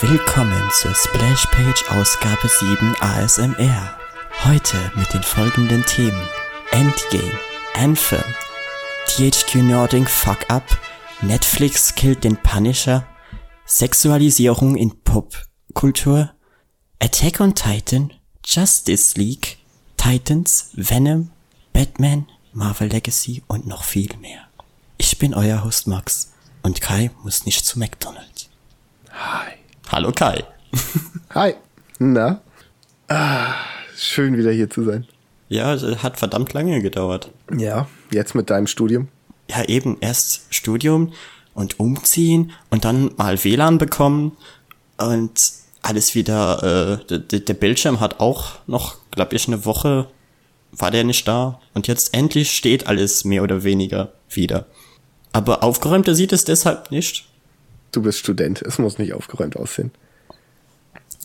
Willkommen zur Splashpage Ausgabe 7 ASMR. Heute mit den folgenden Themen: Endgame, Anthem, THQ Nordic Fuck Up, Netflix killt den Punisher, Sexualisierung in Popkultur, Attack on Titan, Justice League, Titans, Venom, Batman, Marvel Legacy und noch viel mehr. Ich bin euer Host Max und Kai muss nicht zu McDonald's. Hi. Hallo Kai. Hi. Na? Ah, schön wieder hier zu sein. Ja, es hat verdammt lange gedauert. Ja, jetzt mit deinem Studium. Ja, eben erst Studium und umziehen und dann mal WLAN bekommen und alles wieder, äh, der, der Bildschirm hat auch noch, glaube ich, eine Woche war der nicht da und jetzt endlich steht alles mehr oder weniger wieder. Aber aufgeräumter sieht es deshalb nicht. Du bist Student, es muss nicht aufgeräumt aussehen.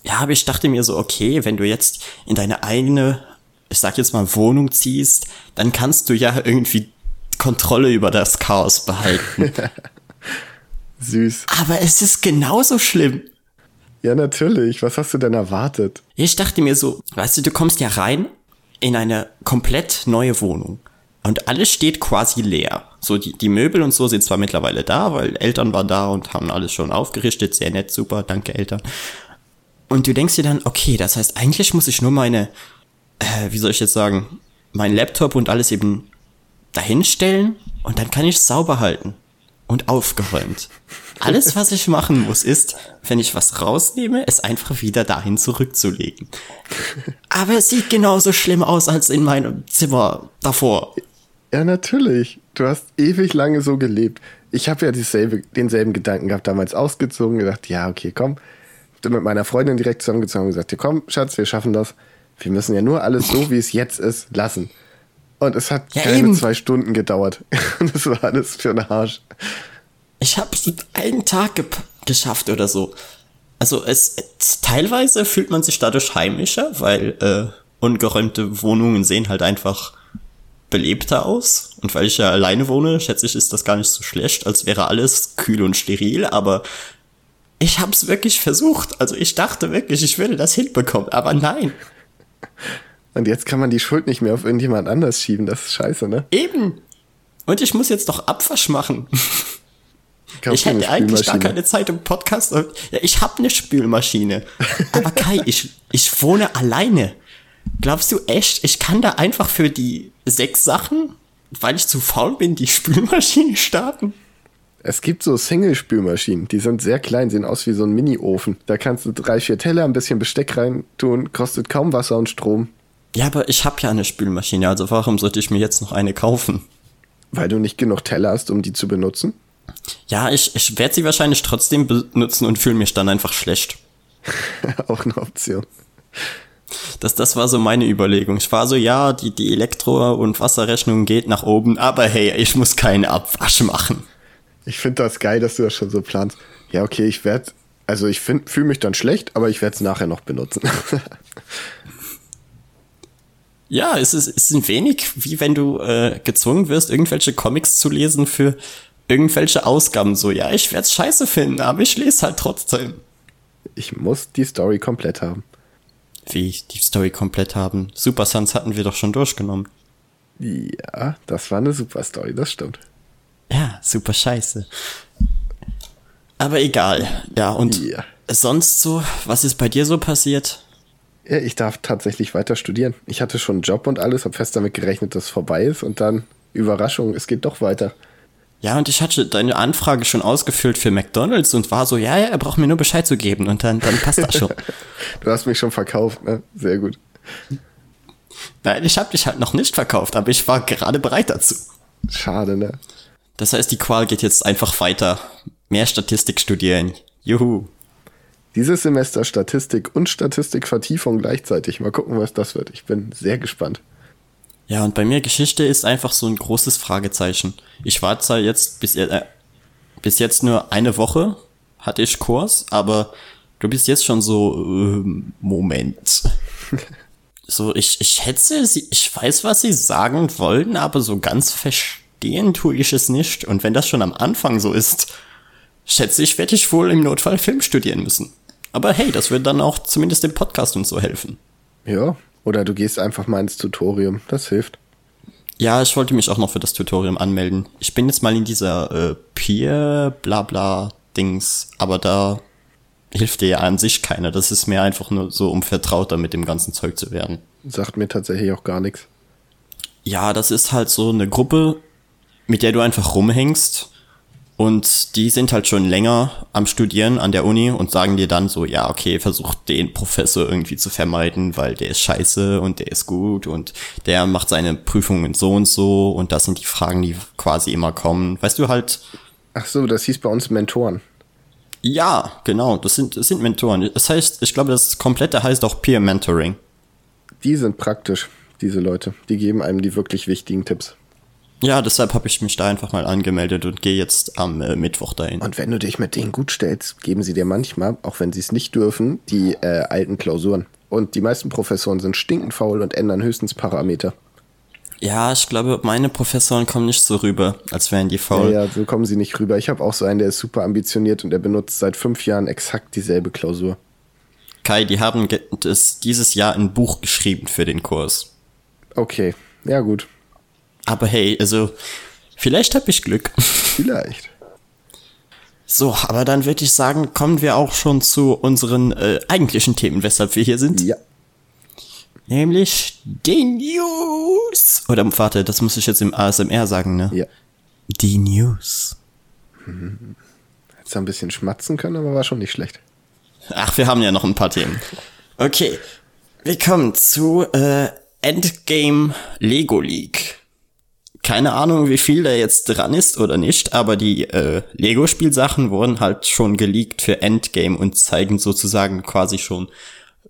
Ja, aber ich dachte mir so, okay, wenn du jetzt in deine eigene, ich sag jetzt mal, Wohnung ziehst, dann kannst du ja irgendwie Kontrolle über das Chaos behalten. Süß. aber es ist genauso schlimm. Ja, natürlich. Was hast du denn erwartet? Ich dachte mir so, weißt du, du kommst ja rein in eine komplett neue Wohnung. Und alles steht quasi leer. So, die, die Möbel und so sind zwar mittlerweile da, weil Eltern waren da und haben alles schon aufgerichtet. Sehr nett, super, danke Eltern. Und du denkst dir dann, okay, das heißt, eigentlich muss ich nur meine, äh, wie soll ich jetzt sagen, mein Laptop und alles eben dahinstellen und dann kann ich sauber halten und aufgeräumt. Alles, was ich machen muss, ist, wenn ich was rausnehme, es einfach wieder dahin zurückzulegen. Aber es sieht genauso schlimm aus als in meinem Zimmer davor. Ja, natürlich. Du hast ewig lange so gelebt. Ich habe ja dieselbe, denselben Gedanken gehabt, damals ausgezogen, gedacht, ja, okay, komm. Bin mit meiner Freundin direkt zusammengezogen und gesagt, ja, komm, Schatz, wir schaffen das. Wir müssen ja nur alles so, wie es jetzt ist, lassen. Und es hat Ja, keine eben. zwei Stunden gedauert. Und das war alles für einen Arsch. Ich habe einen Tag ge geschafft oder so. Also es, es teilweise fühlt man sich dadurch heimischer, weil äh, ungeräumte Wohnungen sehen halt einfach belebter aus. Und weil ich ja alleine wohne, schätze ich, ist das gar nicht so schlecht, als wäre alles kühl und steril. Aber ich habe es wirklich versucht. Also ich dachte wirklich, ich würde das hinbekommen. Aber nein, Und jetzt kann man die Schuld nicht mehr auf irgendjemand anders schieben. Das ist scheiße, ne? eben. Und ich muss jetzt noch Abwasch machen. Kauf Ich hätte eigentlich gar keine Zeit im Podcast. Ja, ich habe eine Spülmaschine. Aber Kai, ich, ich wohne alleine. Glaubst du echt, ich kann da einfach für die sechs Sachen, weil ich zu faul bin, die Spülmaschine starten? Es gibt so Single-Spülmaschinen, die sind sehr klein, sehen aus wie so ein Mini-Ofen. Da kannst du drei, vier Teller, ein bisschen Besteck rein tun, kostet kaum Wasser und Strom, Ja, aber ich habe ja eine Spülmaschine, also warum sollte ich mir jetzt noch eine kaufen? weil du nicht genug Teller hast, um die zu benutzen. Ja, ich, ich werde sie wahrscheinlich trotzdem benutzen und fühle mich dann einfach schlecht. Auch eine Option. Das, das war so meine Überlegung. Ich war so, ja, die, die Elektro- und Wasserrechnung geht nach oben, aber hey, ich muss keinen Abwasch machen. Ich finde das geil, dass du das schon so planst. Ja, okay, ich werde, also ich fühle mich dann schlecht, aber ich werde es nachher noch benutzen. Ja, es ist, es ist ein wenig wie wenn du äh, gezwungen wirst, irgendwelche Comics zu lesen für irgendwelche Ausgaben. So, ja, ich werd's scheiße finden, aber ich lese halt trotzdem. ich muss die Story komplett haben. Wie die Story komplett haben. Super Sons hatten wir doch schon durchgenommen. Ja, das war eine super Story, das stimmt. Ja, super scheiße. Aber egal. Ja, und Ja. sonst so, was ist bei dir so passiert? Ja, ich darf tatsächlich weiter studieren. Ich hatte schon einen Job und alles, habe fest damit gerechnet, dass es vorbei ist und dann Überraschung, es geht doch weiter. Ja, und ich hatte deine Anfrage schon ausgefüllt für McDonalds und war so, ja, ja, er braucht mir nur Bescheid zu geben und dann, dann passt das schon. Du hast mich schon verkauft, ne? Sehr gut. Nein, ich habe dich halt noch nicht verkauft, aber ich war gerade bereit dazu. Schade, ne? Das heißt, die Qual geht jetzt einfach weiter. Mehr Statistik studieren. Juhu. Dieses Semester Statistik und Statistikvertiefung gleichzeitig. Mal gucken, was das wird. Ich bin sehr gespannt. Ja, und bei mir Geschichte ist einfach so ein großes Fragezeichen. Ich war zwar jetzt bis, äh, bis jetzt nur eine Woche hatte ich Kurs, aber du bist jetzt schon so, äh, Moment. so, ich, ich schätze, sie, ich weiß, was sie sagen wollen, aber so ganz verstehen tue ich es nicht. Und wenn das schon am Anfang so ist, schätze ich, werde ich wohl im Notfall Film studieren müssen. Aber hey, das wird dann auch zumindest dem Podcast und so helfen. Ja, oder du gehst einfach mal ins Tutorium. Das hilft. Ja, ich wollte mich auch noch für das Tutorium anmelden. Ich bin jetzt mal in dieser äh, Peer blabla Dings, aber da hilft dir ja an sich keiner. Das ist mir einfach nur so, um vertrauter mit dem ganzen Zeug zu werden. Sagt mir tatsächlich auch gar nichts. Ja, das ist halt so eine Gruppe, mit der du einfach rumhängst. Und die sind halt schon länger am Studieren an der Uni und sagen dir dann so, ja, okay, versuch den Professor irgendwie zu vermeiden, weil der ist scheiße und der ist gut und der macht seine Prüfungen so und so und das sind die Fragen, die quasi immer kommen. Weißt du halt. Ach so, das hieß bei uns Mentoren. Ja, genau, das sind, das sind Mentoren. Das heißt, ich glaube, das komplette heißt auch Peer Mentoring. Die sind praktisch, diese Leute. Die geben einem die wirklich wichtigen Tipps. Ja, deshalb habe ich mich da einfach mal angemeldet und gehe jetzt am äh, Mittwoch dahin. Und wenn du dich mit denen gut stellst, geben sie dir manchmal, auch wenn sie es nicht dürfen, die äh, alten Klausuren. Und die meisten Professoren sind stinkend faul und ändern höchstens Parameter. Ja, ich glaube, meine Professoren kommen nicht so rüber, als wären die faul. Ja, ja, so kommen sie nicht rüber. Ich habe auch so einen, der ist super ambitioniert und der benutzt seit fünf Jahren exakt dieselbe Klausur. Kai, die haben das dieses Jahr ein Buch geschrieben für den Kurs. Okay, ja gut. Aber hey, also vielleicht habe ich Glück. Vielleicht. So, aber dann würde ich sagen, kommen wir auch schon zu unseren äh, eigentlichen Themen, weshalb wir hier sind. Ja. Nämlich den News. Oder warte, das muss ich jetzt im ASMR sagen, ne? Ja. Die News. Hättest ein bisschen schmatzen können, aber war schon nicht schlecht. Ach, wir haben ja noch ein paar Themen. Okay, wir kommen zu äh, Endgame Lego League keine Ahnung, wie viel da jetzt dran ist oder nicht, aber die äh, Lego-Spielsachen wurden halt schon geleakt für Endgame und zeigen sozusagen quasi schon,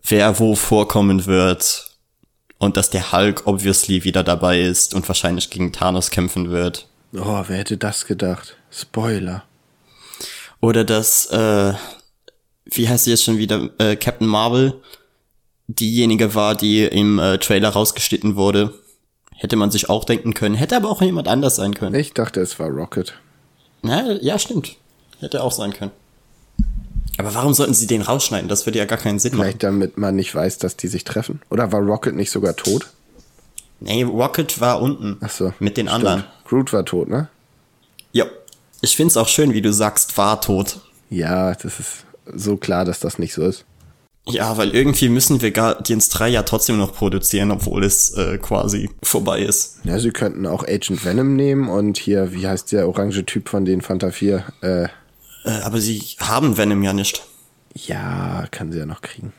wer wo vorkommen wird und dass der Hulk obviously wieder dabei ist und wahrscheinlich gegen Thanos kämpfen wird. Oh, wer hätte das gedacht? Spoiler. Oder dass, äh, wie heißt sie jetzt schon wieder, äh, Captain Marvel diejenige war, die im äh, Trailer rausgeschnitten wurde Hätte man sich auch denken können. Hätte aber auch jemand anders sein können. Ich dachte, es war Rocket. Na, ja, stimmt. Hätte auch sein können. Aber warum sollten sie den rausschneiden? Das würde ja gar keinen Sinn machen. Vielleicht damit man nicht weiß, dass die sich treffen. Oder war Rocket nicht sogar tot? Nee, Rocket war unten. Ach so. Mit den stimmt. anderen. Groot war tot, ne? Ja. Ich find's auch schön, wie du sagst, war tot. Ja, das ist so klar, dass das nicht so ist. Ja, weil irgendwie müssen wir Guardians 3 ja trotzdem noch produzieren, obwohl es äh, quasi vorbei ist. Ja, sie könnten auch Agent Venom nehmen und hier, wie heißt der orange Typ von den Fanta 4? Äh, äh, aber sie haben Venom ja nicht. Ja, kann sie ja noch kriegen.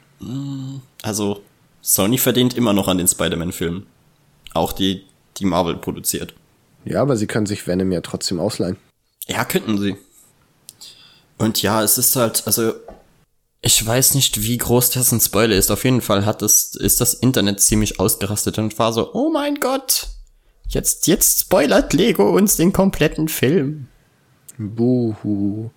Also, Sony verdient immer noch an den Spider-Man-Filmen. Auch die, die Marvel produziert. Ja, aber sie können sich Venom ja trotzdem ausleihen. Ja, könnten sie. Und ja, es ist halt, also ich weiß nicht, wie groß das ein Spoiler ist. Auf jeden Fall hat das, ist das Internet ziemlich ausgerastet und war so, oh mein Gott, jetzt, jetzt spoilert Lego uns den kompletten Film. Buhu.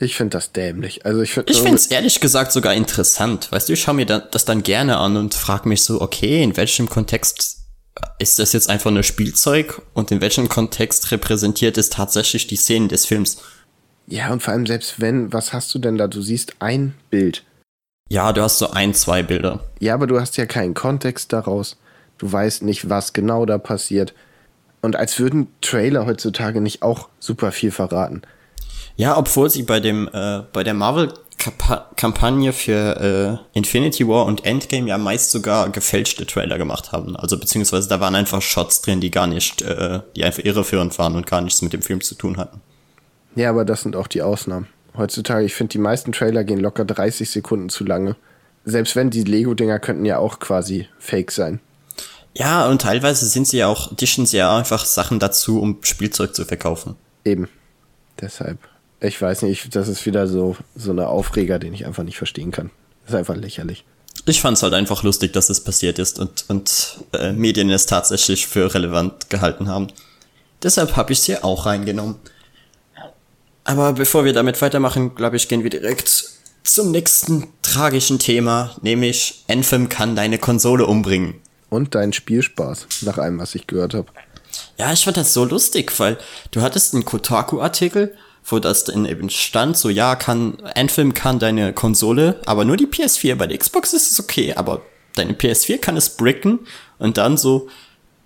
Ich finde das dämlich. Also ich finde ich finde es ehrlich gesagt sogar interessant. Weißt du, ich schaue mir das dann gerne an und frage mich so, okay, in welchem Kontext ist das jetzt einfach nur Spielzeug und in welchem Kontext repräsentiert es tatsächlich die Szenen des Films? Ja, und vor allem selbst wenn, was hast du denn da? Du siehst ein Bild. Ja, du hast so ein, zwei Bilder. Ja, aber du hast ja keinen Kontext daraus. Du weißt nicht, was genau da passiert. Und als würden Trailer heutzutage nicht auch super viel verraten. Ja, obwohl sie bei dem, äh, bei der Marvel-Kampagne für äh, Infinity War und Endgame ja meist sogar gefälschte Trailer gemacht haben. Also beziehungsweise da waren einfach Shots drin, die gar nicht, äh, die einfach irreführend waren und gar nichts mit dem Film zu tun hatten. Ja, aber das sind auch die Ausnahmen. Heutzutage, ich finde, die meisten Trailer gehen locker 30 Sekunden zu lange. Selbst wenn die Lego-Dinger könnten ja auch quasi fake sein. Ja, und teilweise sind sie ja auch, dischen sie ja einfach Sachen dazu, um Spielzeug zu verkaufen. Eben. Deshalb. Ich weiß nicht, das ist wieder so, so eine Aufreger, den ich einfach nicht verstehen kann. Das ist einfach lächerlich. Ich fand es halt einfach lustig, dass es passiert ist und, und äh, Medien es tatsächlich für relevant gehalten haben. Deshalb habe ich es hier auch reingenommen. Aber bevor wir damit weitermachen, glaube ich, gehen wir direkt zum nächsten tragischen Thema, nämlich Anthem kann deine Konsole umbringen. Und deinen Spielspaß, nach allem, was ich gehört habe. Ja, ich fand das so lustig, weil du hattest einen Kotaku-Artikel, wo das dann eben stand, so ja, kann, Anthem kann deine Konsole, aber nur die PS4. Bei der Xbox ist es okay, aber deine PS4 kann es bricken und dann so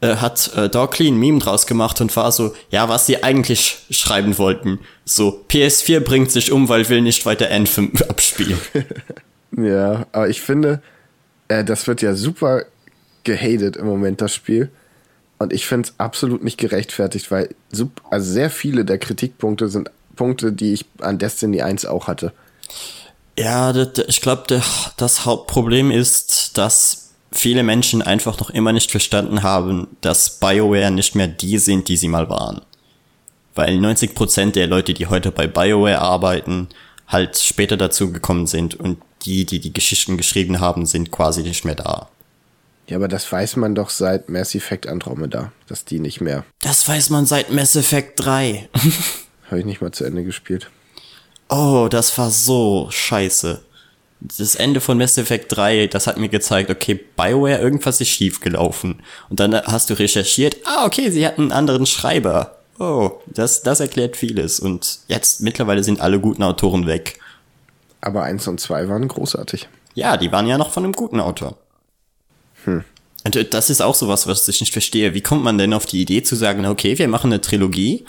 äh, hat äh, Dorkly ein Meme draus gemacht und war so, ja, was sie eigentlich schreiben wollten. So, PS4 bringt sich um, weil will nicht weiter Anthem abspielen. ja, aber ich finde, äh, das wird ja super gehatet im Moment, das Spiel. Und ich finde es absolut nicht gerechtfertigt, weil also sehr viele der Kritikpunkte sind Punkte, die ich an Destiny 1 auch hatte. Ja, ich glaube, das Hauptproblem ist, dass viele Menschen einfach noch immer nicht verstanden haben, dass BioWare nicht mehr die sind, die sie mal waren. Weil 90% der Leute, die heute bei BioWare arbeiten, halt später dazu gekommen sind und die, die die Geschichten geschrieben haben, sind quasi nicht mehr da. Ja, aber das weiß man doch seit Mass Effect Andromeda, dass die nicht mehr. Das weiß man seit Mass Effect 3. Habe ich nicht mal zu Ende gespielt. Oh, das war so scheiße. Das Ende von Mass Effect 3, das hat mir gezeigt, okay, BioWare, irgendwas ist schief gelaufen. Und dann hast du recherchiert, ah, okay, sie hatten einen anderen Schreiber. Oh, das, das erklärt vieles. Und jetzt mittlerweile sind alle guten Autoren weg. Aber eins und zwei waren großartig. Ja, die waren ja noch von einem guten Autor. Hm. Und äh, das ist auch sowas, was ich nicht verstehe. Wie kommt man denn auf die Idee zu sagen, okay, wir machen eine Trilogie,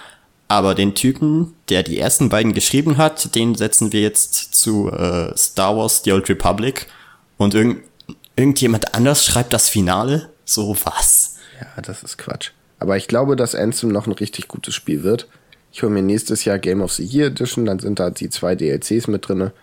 aber den Typen, der die ersten beiden geschrieben hat, den setzen wir jetzt zu äh, Star Wars The Old Republic und irgend, irgendjemand anders schreibt das Finale? So was? Ja, das ist Quatsch. Aber ich glaube, dass Ansem noch ein richtig gutes Spiel wird. Ich hole mir nächstes Jahr Game of the Year Edition, dann sind da die zwei DLCs mit drinne.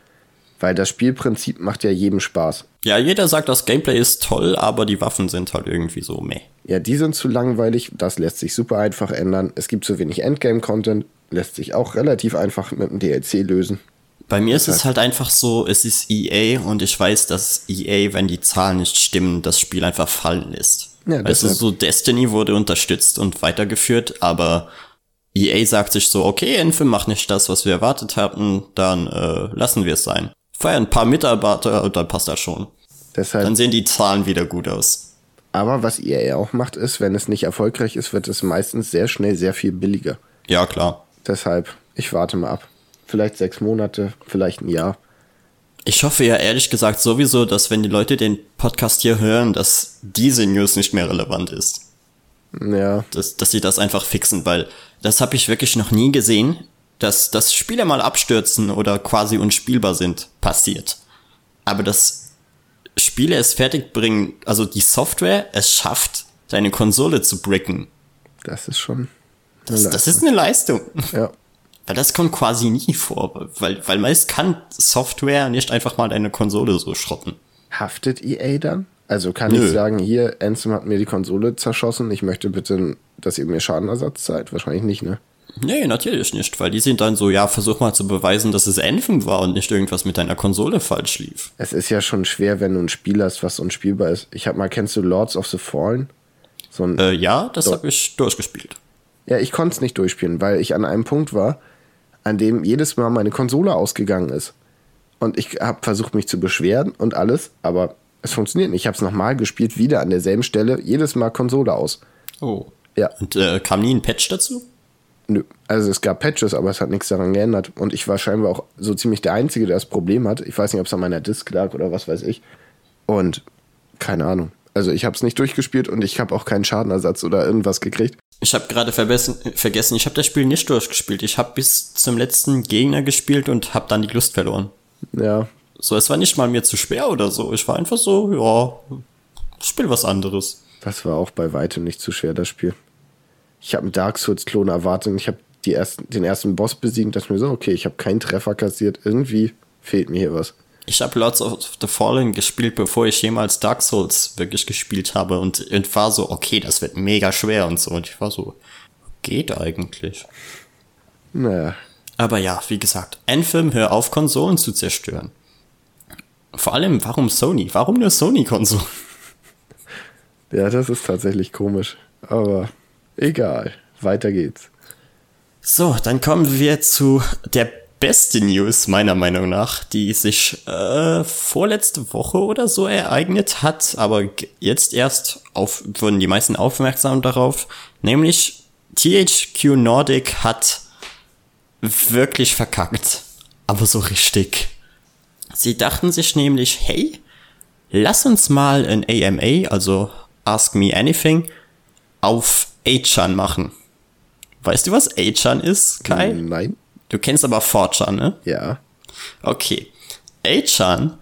Weil das Spielprinzip macht ja jedem Spaß. Ja, jeder sagt, das Gameplay ist toll, aber die Waffen sind halt irgendwie so meh. Ja, die sind zu langweilig, das lässt sich super einfach ändern. Es gibt zu wenig Endgame-Content, lässt sich auch relativ einfach mit dem DLC lösen. Bei mir ist es halt einfach so, es ist EA und ich weiß, dass EA, wenn die Zahlen nicht stimmen, das Spiel einfach fallen lässt. Ja, also so Destiny wurde unterstützt und weitergeführt, aber EA sagt sich so, okay, Enfield macht nicht das, was wir erwartet hatten, dann äh, lassen wir es sein feuern ein paar Mitarbeiter und dann passt das schon. Deshalb, dann sehen die Zahlen wieder gut aus. Aber was EA auch macht, ist, wenn es nicht erfolgreich ist, wird es meistens sehr schnell sehr viel billiger. Ja, klar. Deshalb, ich warte mal ab. Vielleicht sechs Monate, vielleicht ein Jahr. Ich hoffe ja ehrlich gesagt sowieso, dass wenn die Leute den Podcast hier hören, dass diese News nicht mehr relevant ist. Ja. Dass, dass sie das einfach fixen, weil das habe ich wirklich noch nie gesehen dass, dass Spiele mal abstürzen oder quasi unspielbar sind, passiert. Aber dass Spiele es fertigbringen, also die Software es schafft, deine Konsole zu bricken. Das ist schon. Das, das ist eine Leistung. Ja. Weil das kommt quasi nie vor, weil, weil meist kann Software nicht einfach mal deine Konsole so schrotten. Haftet EA dann? Also kann Nö. ich sagen, hier, Ansem hat mir die Konsole zerschossen, ich möchte bitte, dass ihr mir Schadenersatz zahlt? Wahrscheinlich nicht, ne? Nee, natürlich nicht, weil die sind dann so, ja, versuch mal zu beweisen, dass es Anthem war und nicht irgendwas mit deiner Konsole falsch lief. Es ist ja schon schwer, wenn du ein Spiel hast, was unspielbar ist. Ich hab mal, kennst du Lords of the Fallen? So ein äh, ja, das habe ich durchgespielt. Ja, ich konnte es nicht durchspielen, weil ich an einem Punkt war, an dem jedes Mal meine Konsole ausgegangen ist. Und ich habe versucht, mich zu beschweren und alles, aber es funktioniert nicht. Ich habe es nochmal gespielt, wieder an derselben Stelle, jedes Mal Konsole aus. Oh. Ja. Und äh, kam nie ein Patch dazu? Nö. Also es gab Patches, aber es hat nichts daran geändert. Und ich war scheinbar auch so ziemlich der Einzige, der das Problem hat. Ich weiß nicht, ob es an meiner Disk lag oder was weiß ich. Und keine Ahnung. Also ich habe es nicht durchgespielt und ich habe auch keinen Schadenersatz oder irgendwas gekriegt. Ich habe gerade vergessen, ich habe das Spiel nicht durchgespielt. Ich habe bis zum letzten Gegner gespielt und habe dann die Lust verloren. Ja. So, es war nicht mal mir zu schwer oder so. Ich war einfach so, ja, spiel was anderes. Das war auch bei weitem nicht zu schwer, das Spiel ich habe einen Dark Souls-Klon erwartet und ich habe ersten, den ersten Boss besiegt dachte mir so, okay, ich habe keinen Treffer kassiert, irgendwie fehlt mir hier was. Ich habe Lords of the Fallen gespielt, bevor ich jemals Dark Souls wirklich gespielt habe und, und war so, okay, das wird mega schwer und so. Und ich war so, geht eigentlich. Naja. Aber ja, wie gesagt, Anthem, hör auf, Konsolen zu zerstören. Vor allem, warum Sony? Warum nur Sony-Konsolen? Ja, das ist tatsächlich komisch. Aber Egal, weiter geht's. So, dann kommen wir zu der beste News meiner Meinung nach, die sich äh, vorletzte Woche oder so ereignet hat, aber jetzt erst auf, wurden die meisten aufmerksam darauf, nämlich THQ Nordic hat wirklich verkackt. Aber so richtig. Sie dachten sich nämlich, hey, lass uns mal ein AMA, also Ask Me Anything, auf 8chan machen. Weißt du, was 8chan ist, Kai? Nein. Du kennst aber 4chan, ne? Ja. Okay. 8chan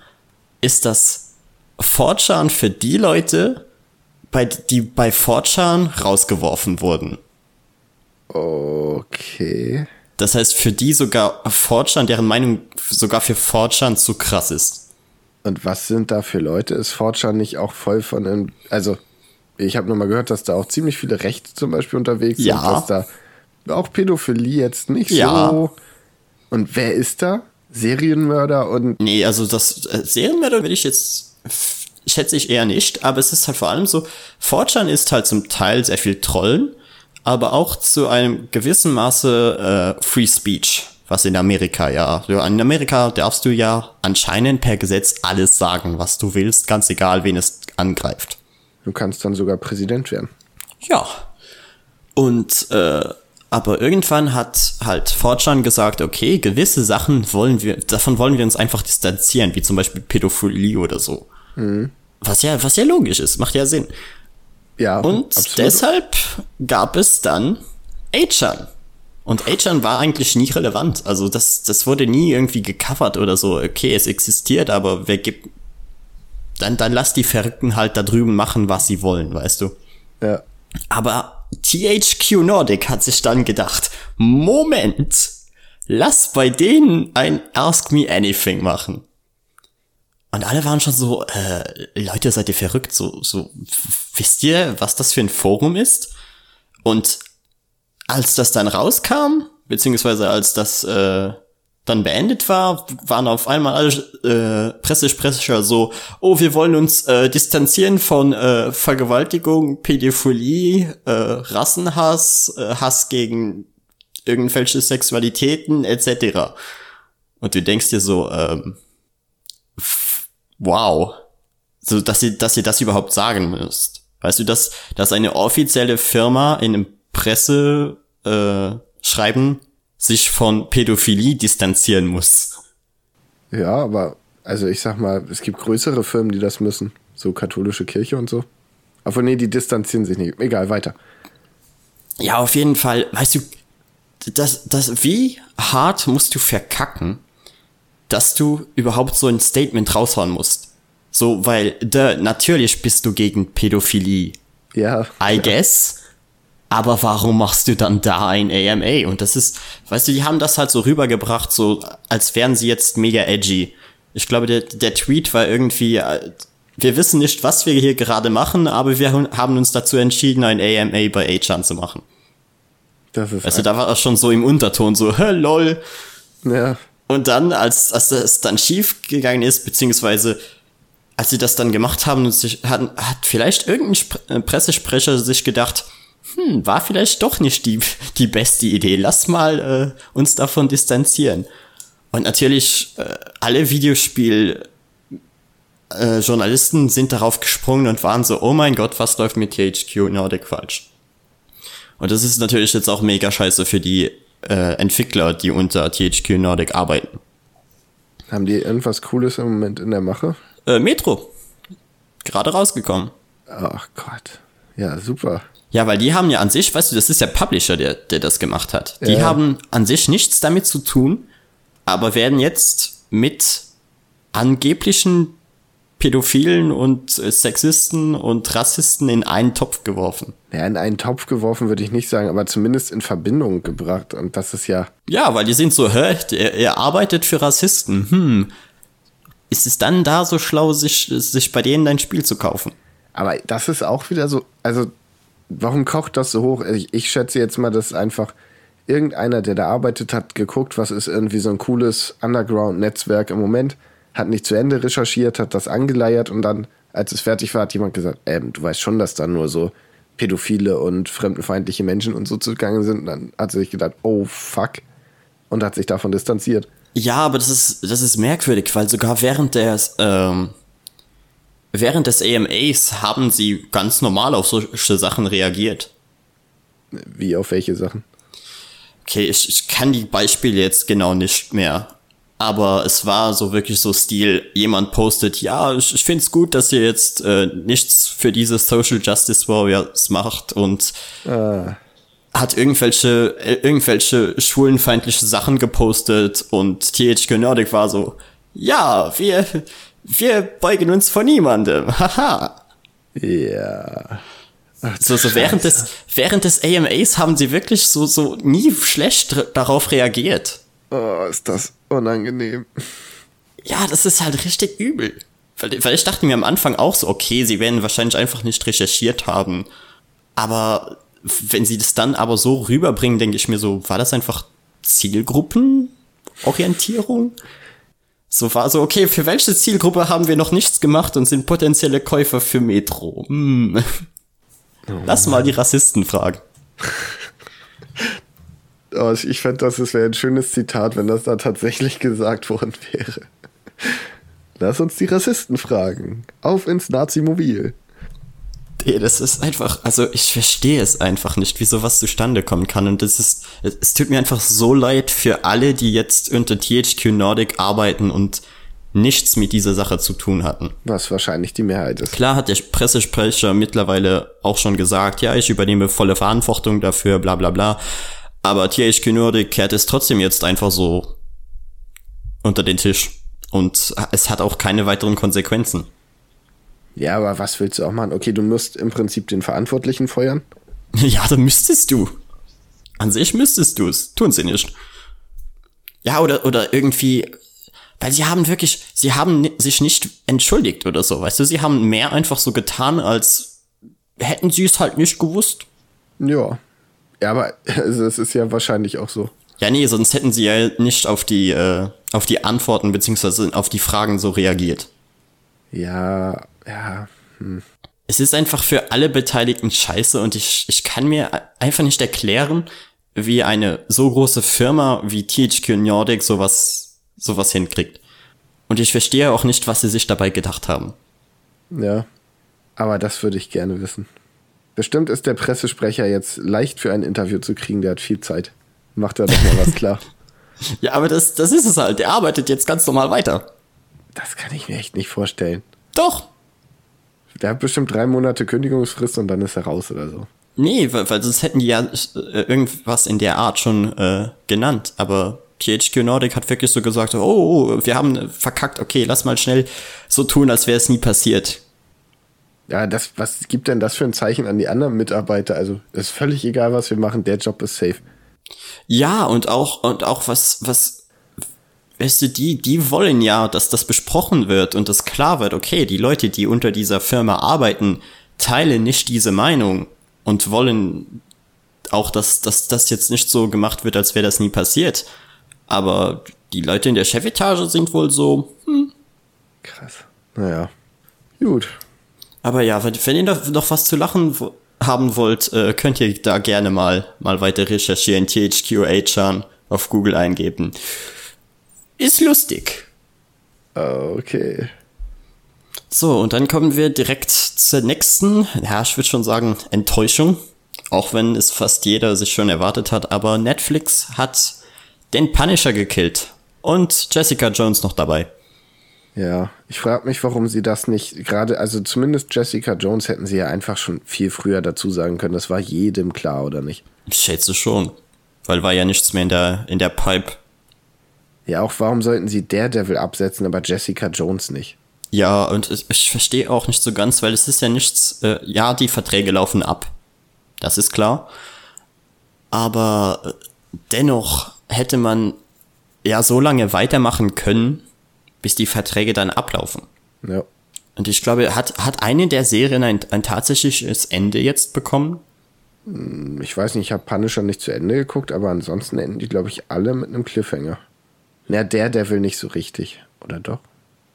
ist das 4chan für die Leute, bei, die bei 4chan rausgeworfen wurden. Okay. Das heißt, für die sogar 4chan, deren Meinung sogar für 4chan zu krass ist. Und was sind da für Leute? Ist Fortran nicht auch voll von, also ich habe nur mal gehört, dass da auch ziemlich viele Rechte zum Beispiel unterwegs Ja. sind, dass da auch Pädophilie jetzt nicht Ja. so. Und wer ist da? Serienmörder und Nee, also das äh, Serienmörder will ich jetzt schätze ich eher nicht, aber es ist halt vor allem so, 4chan ist halt zum Teil sehr viel Trollen, aber auch zu einem gewissen Maße äh, Free Speech, was in Amerika ja, so in Amerika darfst du ja anscheinend per Gesetz alles sagen, was du willst, ganz egal, wen es angreift. Du kannst dann sogar Präsident werden. Ja. Und äh, aber irgendwann hat halt 4chan gesagt, okay, gewisse Sachen wollen wir, davon wollen wir uns einfach distanzieren, wie zum Beispiel Pädophilie oder so. Was ja, was ja logisch ist, macht ja Sinn. Ja, Und absolut. deshalb gab es dann 8chan. Und 8chan war eigentlich nie relevant. Also das, das wurde nie irgendwie gecovert oder so. Okay, es existiert, aber wer gibt, dann, dann lass die Verrückten halt da drüben machen, was sie wollen, weißt du. Ja. Aber THQ Nordic hat sich dann gedacht, Moment, lass bei denen ein Ask Me Anything machen. Und alle waren schon so, äh, Leute, seid ihr verrückt? So, so, wisst ihr, was das für ein Forum ist? Und als das dann rauskam, beziehungsweise als das äh, dann beendet war, waren auf einmal alle äh, Pressesprecher so, oh, wir wollen uns äh, distanzieren von äh, Vergewaltigung, Pädophilie, äh, Rassenhass, äh, Hass gegen irgendwelche Sexualitäten etc. Und du denkst dir so, ähm, wow, so dass ihr, dass ihr das überhaupt sagen müsst. Weißt du, dass, dass eine offizielle Firma in einem Presse äh, schreiben sich von Pädophilie distanzieren muss. Ja, aber also ich sag mal, es gibt größere Firmen, die das müssen. So katholische Kirche und so. Aber nee, die distanzieren sich nicht. Egal, weiter. Ja, auf jeden Fall, weißt du, das, das, wie hart musst du verkacken, dass du überhaupt so ein Statement raushauen musst? So, weil, da, natürlich bist du gegen Pädophilie, Ja. I guess. Aber warum machst du dann da ein AMA? Und das ist, weißt du, die haben das halt so rübergebracht, so als wären sie jetzt mega edgy. Ich glaube, der, der Tweet war irgendwie, äh, wir wissen nicht, was wir hier gerade machen, aber wir haben uns dazu entschieden, ein AMA bei A-Chan zu machen. Das ist Weißt du, da war das schon so im Unterton, so, hä, lol. ja. Und dann, als, als das dann schief gegangen ist, beziehungsweise als sie das dann gemacht haben, und sich, hat, hat vielleicht irgendein Spre äh, Pressesprecher sich gedacht, hm, war vielleicht doch nicht die, die beste Idee. Lass mal äh, uns davon distanzieren. Und natürlich, äh, alle Videospiel äh, Journalisten sind darauf gesprungen und waren so, oh mein Gott, was läuft mit THQ Nordic falsch? Und das ist natürlich jetzt auch mega scheiße für die äh, Entwickler, die unter THQ Nordic arbeiten. Haben die irgendwas Cooles im Moment in der Mache? Äh, Metro. Gerade rausgekommen. Ach Gott. Ja, super. Ja, weil die haben ja an sich, weißt du, das ist der Publisher, der, der das gemacht hat. Die Ja. haben an sich nichts damit zu tun, aber werden jetzt mit angeblichen Pädophilen und äh, Sexisten und Rassisten in einen Topf geworfen. Ja, in einen Topf geworfen würde ich nicht sagen, aber zumindest in Verbindung gebracht. Und das ist ja, Ja, weil die sind so, hä, er, er arbeitet für Rassisten. Hm. Ist es dann da so schlau, sich, sich bei denen ein Spiel zu kaufen? aber das ist auch wieder so, also warum kocht das so hoch? Ich, ich schätze jetzt mal, dass einfach irgendeiner, der da arbeitet hat, geguckt, was ist irgendwie so ein cooles Underground-Netzwerk im Moment, hat nicht zu Ende recherchiert, hat das angeleiert und dann, als es fertig war, hat jemand gesagt, ähm, du weißt schon, dass da nur so pädophile und fremdenfeindliche Menschen und so zugange sind. Und dann hat sie sich gedacht, oh fuck, und hat sich davon distanziert. Ja, aber das ist, das ist merkwürdig, weil sogar während des, ähm, während des AMAs haben sie ganz normal auf solche Sachen reagiert. Wie auf welche Sachen? okay, ich, ich kann die Beispiele jetzt genau nicht mehr. Aber es war so wirklich so Stil, jemand postet, ja, ich, ich finde es gut, dass ihr jetzt äh, nichts für diese Social Justice Warriors macht und Ah, hat irgendwelche, äh, irgendwelche schwulenfeindliche Sachen gepostet und THQ Nordic war so, ja, wir, wir beugen uns vor niemandem, haha. ja. Ach, So, so während des, während des AMAs haben sie wirklich so, so nie schlecht darauf reagiert. Oh, ist das unangenehm. Ja, das ist halt richtig übel. Weil, weil ich dachte mir am Anfang auch so, okay, sie werden wahrscheinlich einfach nicht recherchiert haben. Aber wenn sie das dann aber so rüberbringen, denke ich mir so, war das einfach Zielgruppenorientierung? So war so, okay, für welche Zielgruppe haben wir noch nichts gemacht und sind potenzielle Käufer für Metro? Hm. Lass mal die Rassisten fragen. Oh, ich ich fände, das wäre ein schönes Zitat, wenn das da tatsächlich gesagt worden wäre. Lass uns die Rassisten fragen. Auf ins Nazi-Mobil. Nee, das ist einfach, also ich verstehe es einfach nicht, wie sowas zustande kommen kann. Und das ist, es, es tut mir einfach so leid für alle, die jetzt unter THQ Nordic arbeiten und nichts mit dieser Sache zu tun hatten. Was wahrscheinlich die Mehrheit ist. Klar hat der Pressesprecher mittlerweile auch schon gesagt, ja, ich übernehme volle Verantwortung dafür, bla bla bla. Aber THQ Nordic kehrt es trotzdem jetzt einfach so unter den Tisch. Und es hat auch keine weiteren Konsequenzen. Ja, aber was willst du auch machen? Okay, du musst im Prinzip den Verantwortlichen feuern. Ja, dann müsstest du. An sich müsstest du es. Tun sie nicht. Ja, oder, oder irgendwie, weil sie haben wirklich, sie haben sich nicht entschuldigt oder so, weißt du, sie haben mehr einfach so getan, als hätten sie es halt nicht gewusst. Ja. Ja, aber also, es ist ja wahrscheinlich auch so. Ja, nee, sonst hätten sie ja nicht auf die, äh, auf die Antworten beziehungsweise auf die Fragen so reagiert. Ja, ja. Es ist einfach für alle Beteiligten scheiße und ich, ich kann mir einfach nicht erklären, wie eine so große Firma wie THQ Nordic sowas, sowas hinkriegt. Und ich verstehe auch nicht, was sie sich dabei gedacht haben. Ja. Aber das würde ich gerne wissen. Bestimmt ist der Pressesprecher jetzt leicht für ein Interview zu kriegen, der hat viel Zeit. Macht er doch mal was klar. Ja, aber das, das ist es halt. Der arbeitet jetzt ganz normal weiter. Das kann ich mir echt nicht vorstellen. Doch. Der hat bestimmt drei Monate Kündigungsfrist und dann ist er raus oder so. Nee, weil, weil sonst hätten die ja äh, irgendwas in der Art schon äh, genannt. Aber THQ Nordic hat wirklich so gesagt, oh, oh, wir haben verkackt, okay, lass mal schnell so tun, als wäre es nie passiert. Ja, das, was gibt denn das für ein Zeichen an die anderen Mitarbeiter? Also, ist völlig egal, was wir machen, der Job ist safe. Ja, und auch, und auch was, was, weißt du, die, die wollen ja, dass das besprochen wird und das klar wird, okay, die Leute, die unter dieser Firma arbeiten, teilen nicht diese Meinung und wollen auch, dass, dass das jetzt nicht so gemacht wird, als wäre das nie passiert. Aber die Leute in der Chefetage sind wohl so, Krass. Naja. Gut. aber ja, wenn, wenn ihr noch, noch was zu lachen haben wollt, äh, könnt ihr da gerne mal, mal weiter recherchieren, THQ HR auf Google eingeben. Ist lustig. Okay. So, und dann kommen wir direkt zur nächsten, ja, ich würde schon sagen, Enttäuschung. Auch wenn es fast jeder sich schon erwartet hat, aber Netflix hat den Punisher gekillt. Und Jessica Jones noch dabei. Ja, ich frage mich, warum sie das nicht gerade, also zumindest Jessica Jones hätten sie ja einfach schon viel früher dazu sagen können. Das war jedem klar, oder nicht? Ich schätze schon. Weil war ja nichts mehr in der, in der Pipe. Ja, auch warum sollten sie Daredevil absetzen, aber Jessica Jones nicht? Ja, und ich, ich verstehe auch nicht so ganz, weil es ist ja nichts, äh, ja, die Verträge laufen ab. Das ist klar. Aber äh, dennoch hätte man ja so lange weitermachen können, bis die Verträge dann ablaufen. Ja. Und ich glaube, hat, hat eine der Serien ein, ein tatsächliches Ende jetzt bekommen? Ich weiß nicht, ich habe Punisher nicht zu Ende geguckt, aber ansonsten enden die, glaube ich, alle mit einem Cliffhanger. Na, Daredevil nicht so richtig. Oder doch?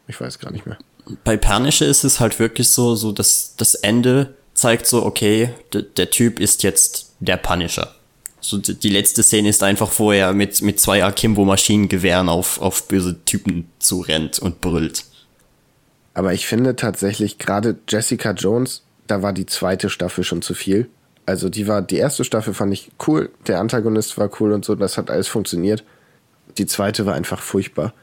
Ich weiß gar nicht mehr. Bei Pernische ist es halt wirklich so, so dass das Ende zeigt so, okay, der Typ ist jetzt der Punisher. So, die letzte Szene ist einfach, wo er mit, mit zwei Akimbo-Maschinengewehren auf, auf böse Typen zurennt und brüllt. Aber ich finde tatsächlich, gerade Jessica Jones, da war die zweite Staffel schon zu viel. Also die war, die erste Staffel fand ich cool, der Antagonist war cool und so, das hat alles funktioniert. Die zweite war einfach furchtbar.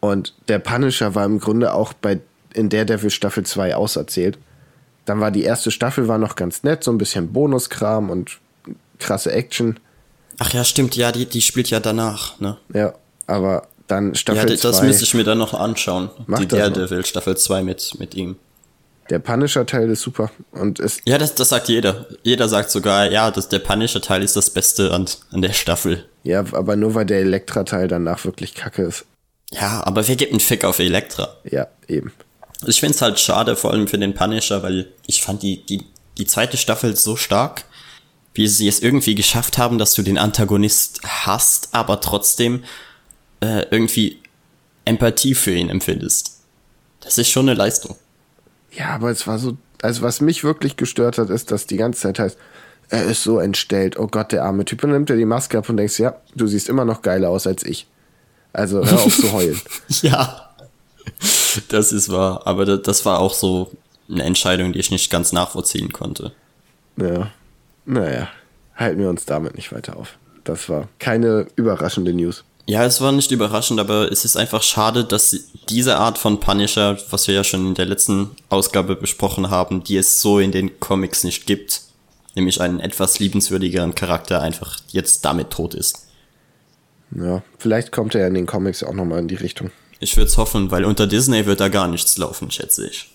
Und der Punisher war im Grunde auch bei in der Devil Staffel 2 auserzählt. Dann war die erste Staffel war noch ganz nett, so ein bisschen Bonuskram und krasse Action. Ach ja, stimmt, ja, die, die spielt ja danach, ne? Ja, aber dann Staffel 2. Ja, das müsste ich mir dann noch anschauen. Die. Daredevil Staffel 2 mit, mit ihm. Der Punisher-Teil ist super. Und es, Ja, das, das sagt jeder. Jeder sagt sogar, ja, das, der Punisher-Teil ist das Beste an, an der Staffel. Ja, aber nur weil der Elektra-Teil danach wirklich kacke ist. Ja, aber wer gibt einen Fick auf Elektra? Ja, eben. Ich find's halt schade, vor allem für den Punisher, weil ich fand die, die, die zweite Staffel so stark, wie sie es irgendwie geschafft haben, dass du den Antagonist hast, aber trotzdem äh, irgendwie Empathie für ihn empfindest. Das ist schon eine Leistung. Ja, aber es war so, also was mich wirklich gestört hat, ist, dass die ganze Zeit heißt, er ist so entstellt, oh Gott, der arme Typ. Und dann nimmt er die Maske ab und denkst, ja, du siehst immer noch geiler aus als ich. Also hör auf zu heulen. Ja, das ist wahr. Aber da- das war auch so eine Entscheidung, die ich nicht ganz nachvollziehen konnte. Ja. Naja, halten wir uns damit nicht weiter auf. Das war keine überraschende News. Ja, es war nicht überraschend, aber es ist einfach schade, dass diese Art von Punisher, was wir ja schon in der letzten Ausgabe besprochen haben, die es so in den Comics nicht gibt, nämlich einen etwas liebenswürdigeren Charakter einfach jetzt damit tot ist. Ja, vielleicht kommt er ja in den Comics auch nochmal in die Richtung. Ich würde es hoffen, weil unter Disney wird da gar nichts laufen, schätze ich.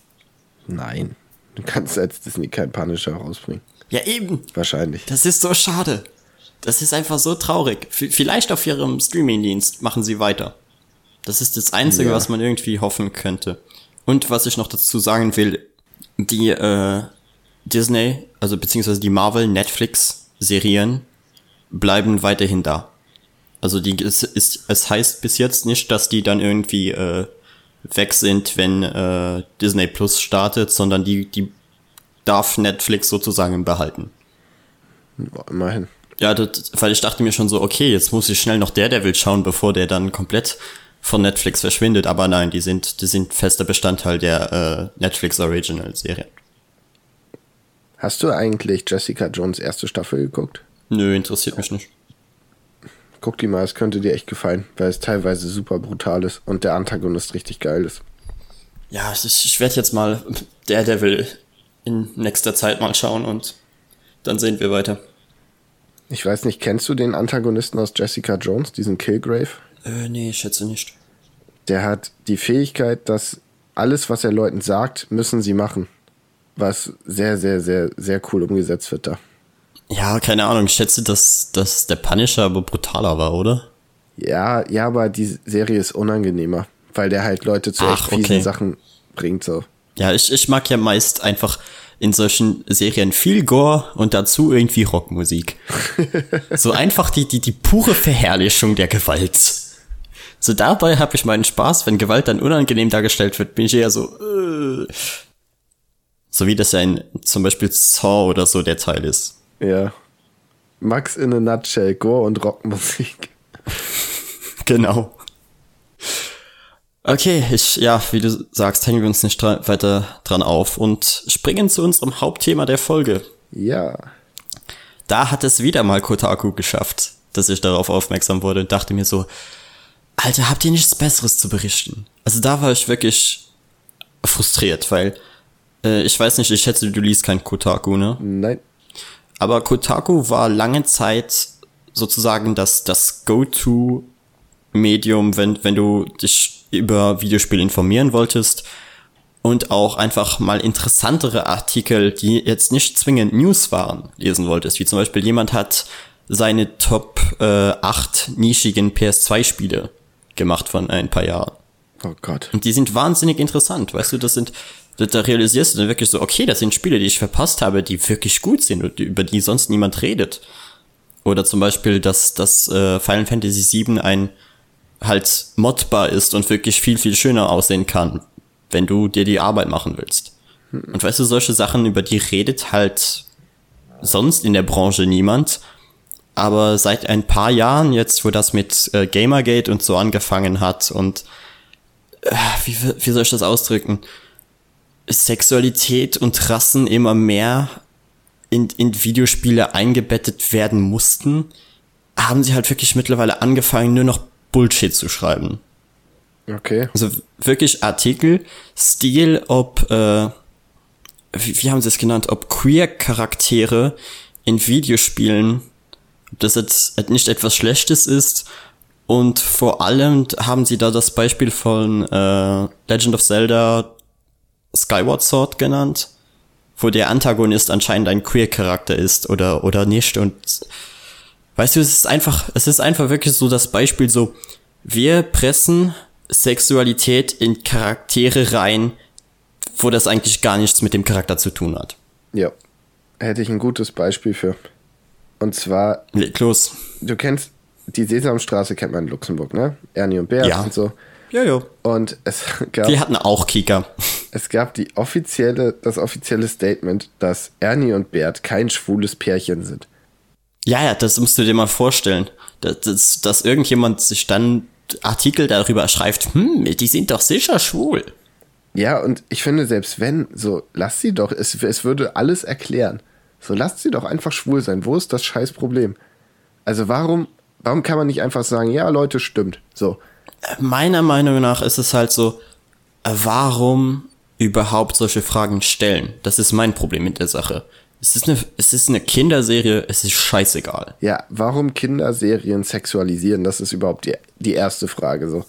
Nein. Du kannst als Disney keinen Punisher rausbringen. Ja, eben. Wahrscheinlich. Das ist so schade. Das ist einfach so traurig. V vielleicht auf ihrem Streamingdienst machen sie weiter. Das ist das Einzige, Ja. was man irgendwie hoffen könnte. Und was ich noch dazu sagen will, die äh, Disney, also beziehungsweise die Marvel Netflix Serien bleiben weiterhin da. Also die es, ist, es heißt bis jetzt nicht, dass die dann irgendwie äh, weg sind, wenn äh, Disney Plus startet, sondern die die darf Netflix sozusagen behalten. Immerhin. Ja, das, weil ich dachte mir schon so, okay, jetzt muss ich schnell noch Daredevil schauen, bevor der dann komplett von Netflix verschwindet. Aber nein, die sind, die sind fester Bestandteil der äh, Netflix Original Serie. Hast du eigentlich Jessica Jones erste Staffel geguckt? Nö, interessiert mich nicht. Guck die mal, es könnte dir echt gefallen, weil es teilweise super brutal ist und der Antagonist richtig geil ist. Ja, ich, ich werde jetzt mal Daredevil in nächster Zeit mal schauen und dann sehen wir weiter. Ich weiß nicht, kennst du den Antagonisten aus Jessica Jones, diesen Killgrave? Äh, nee, ich schätze nicht. Der hat die Fähigkeit, dass alles, was er Leuten sagt, müssen sie machen. Was sehr, sehr, sehr, sehr cool umgesetzt wird da. Ja, keine Ahnung, ich schätze, dass, dass der Punisher aber brutaler war, oder? Ja, ja, aber die Serie ist unangenehmer, weil der halt Leute zu Ach, echt fiesen okay. Sachen bringt so. Ja, ich, ich mag ja meist einfach in solchen Serien viel Gore und dazu irgendwie Rockmusik. so einfach die, die, die pure Verherrlichung der Gewalt. So dabei habe ich meinen Spaß, wenn Gewalt dann unangenehm dargestellt wird, bin ich eher so, äh. So wie das ja in zum Beispiel Saw oder so der Teil ist. Ja. Max in a nutshell, Gore und Rockmusik. Genau. Okay, ich, ja, wie du sagst, hängen wir uns nicht dra weiter dran auf und springen zu unserem Hauptthema der Folge. Ja. da hat es wieder mal Kotaku geschafft, dass ich darauf aufmerksam wurde und dachte mir so, Alter, habt ihr nichts Besseres zu berichten? Also da war ich wirklich frustriert, weil äh, ich weiß nicht, ich schätze, du liest kein Kotaku, ne? Nein. Aber Kotaku war lange Zeit sozusagen das, das Go-To-Medium, wenn, wenn du dich über Videospiele informieren wolltest und auch einfach mal interessantere Artikel, die jetzt nicht zwingend News waren, lesen wolltest. Wie zum Beispiel jemand hat seine Top äh, 8 nischigen PS2-Spiele gemacht von ein paar Jahren. Oh Gott. Und die sind wahnsinnig interessant, weißt du, das sind, da, realisierst du dann wirklich so, okay, das sind Spiele, die ich verpasst habe, die wirklich gut sind und über die sonst niemand redet. Oder zum Beispiel, dass, dass äh, Final Fantasy VII ein halt modbar ist und wirklich viel, viel schöner aussehen kann, wenn du dir die Arbeit machen willst. Und weißt du, solche Sachen, über die redet halt sonst in der Branche niemand. Aber seit ein paar Jahren, jetzt wo das mit äh, Gamergate und so angefangen hat und äh, wie, wie soll ich das ausdrücken? Sexualität und Rassen immer mehr in, in Videospiele eingebettet werden mussten, haben sie halt wirklich mittlerweile angefangen, nur noch Bullshit zu schreiben. Okay. Also wirklich Artikel, Stil, ob, äh, wie, wie haben sie es genannt, ob Queer-Charaktere in Videospielen, ob das jetzt nicht etwas Schlechtes ist. Und vor allem haben sie da das Beispiel von äh, Legend of Zelda Skyward Sword genannt, wo der Antagonist anscheinend ein Queer-Charakter ist oder, oder nicht. Und weißt du, es ist einfach, es ist einfach wirklich so das Beispiel so, wir pressen Sexualität in Charaktere rein, wo das eigentlich gar nichts mit dem Charakter zu tun hat. Ja. Hätte ich ein gutes Beispiel für. Und zwar, Leg los. du kennst, die Sesamstraße kennt man in Luxemburg, ne? Ernie und Bert Ja. und so. Ja, ja. Und es gab, Wir hatten auch Kika. Es gab die offizielle, das offizielle Statement, dass Ernie und Bert kein schwules Pärchen sind. Ja, ja, das musst du dir mal vorstellen. Dass, dass, dass irgendjemand sich dann Artikel darüber schreibt, hm, die sind doch sicher schwul. Ja, und ich finde, selbst wenn, so, lass sie doch, es, es würde alles erklären. So, lasst sie doch einfach schwul sein. Wo ist das scheiß Problem? Also, warum, warum kann man nicht einfach sagen, ja, Leute, stimmt. So, Meiner Meinung nach ist es halt so, warum überhaupt solche Fragen stellen? Das ist mein Problem mit der Sache. Es ist eine, es ist eine Kinderserie, es ist scheißegal. ja, warum Kinderserien sexualisieren? Das ist überhaupt die, die erste Frage, so.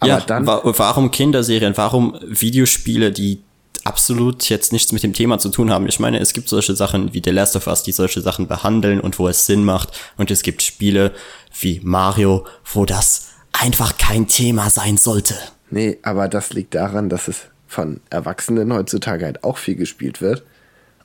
Aber ja, dann, wa warum Kinderserien, warum Videospiele, die absolut jetzt nichts mit dem Thema zu tun haben. Ich meine, es gibt solche Sachen wie The Last of Us, die solche Sachen behandeln und wo es Sinn macht. Und es gibt Spiele wie Mario, wo das einfach kein Thema sein sollte. nee, aber das liegt daran, dass es von Erwachsenen heutzutage halt auch viel gespielt wird.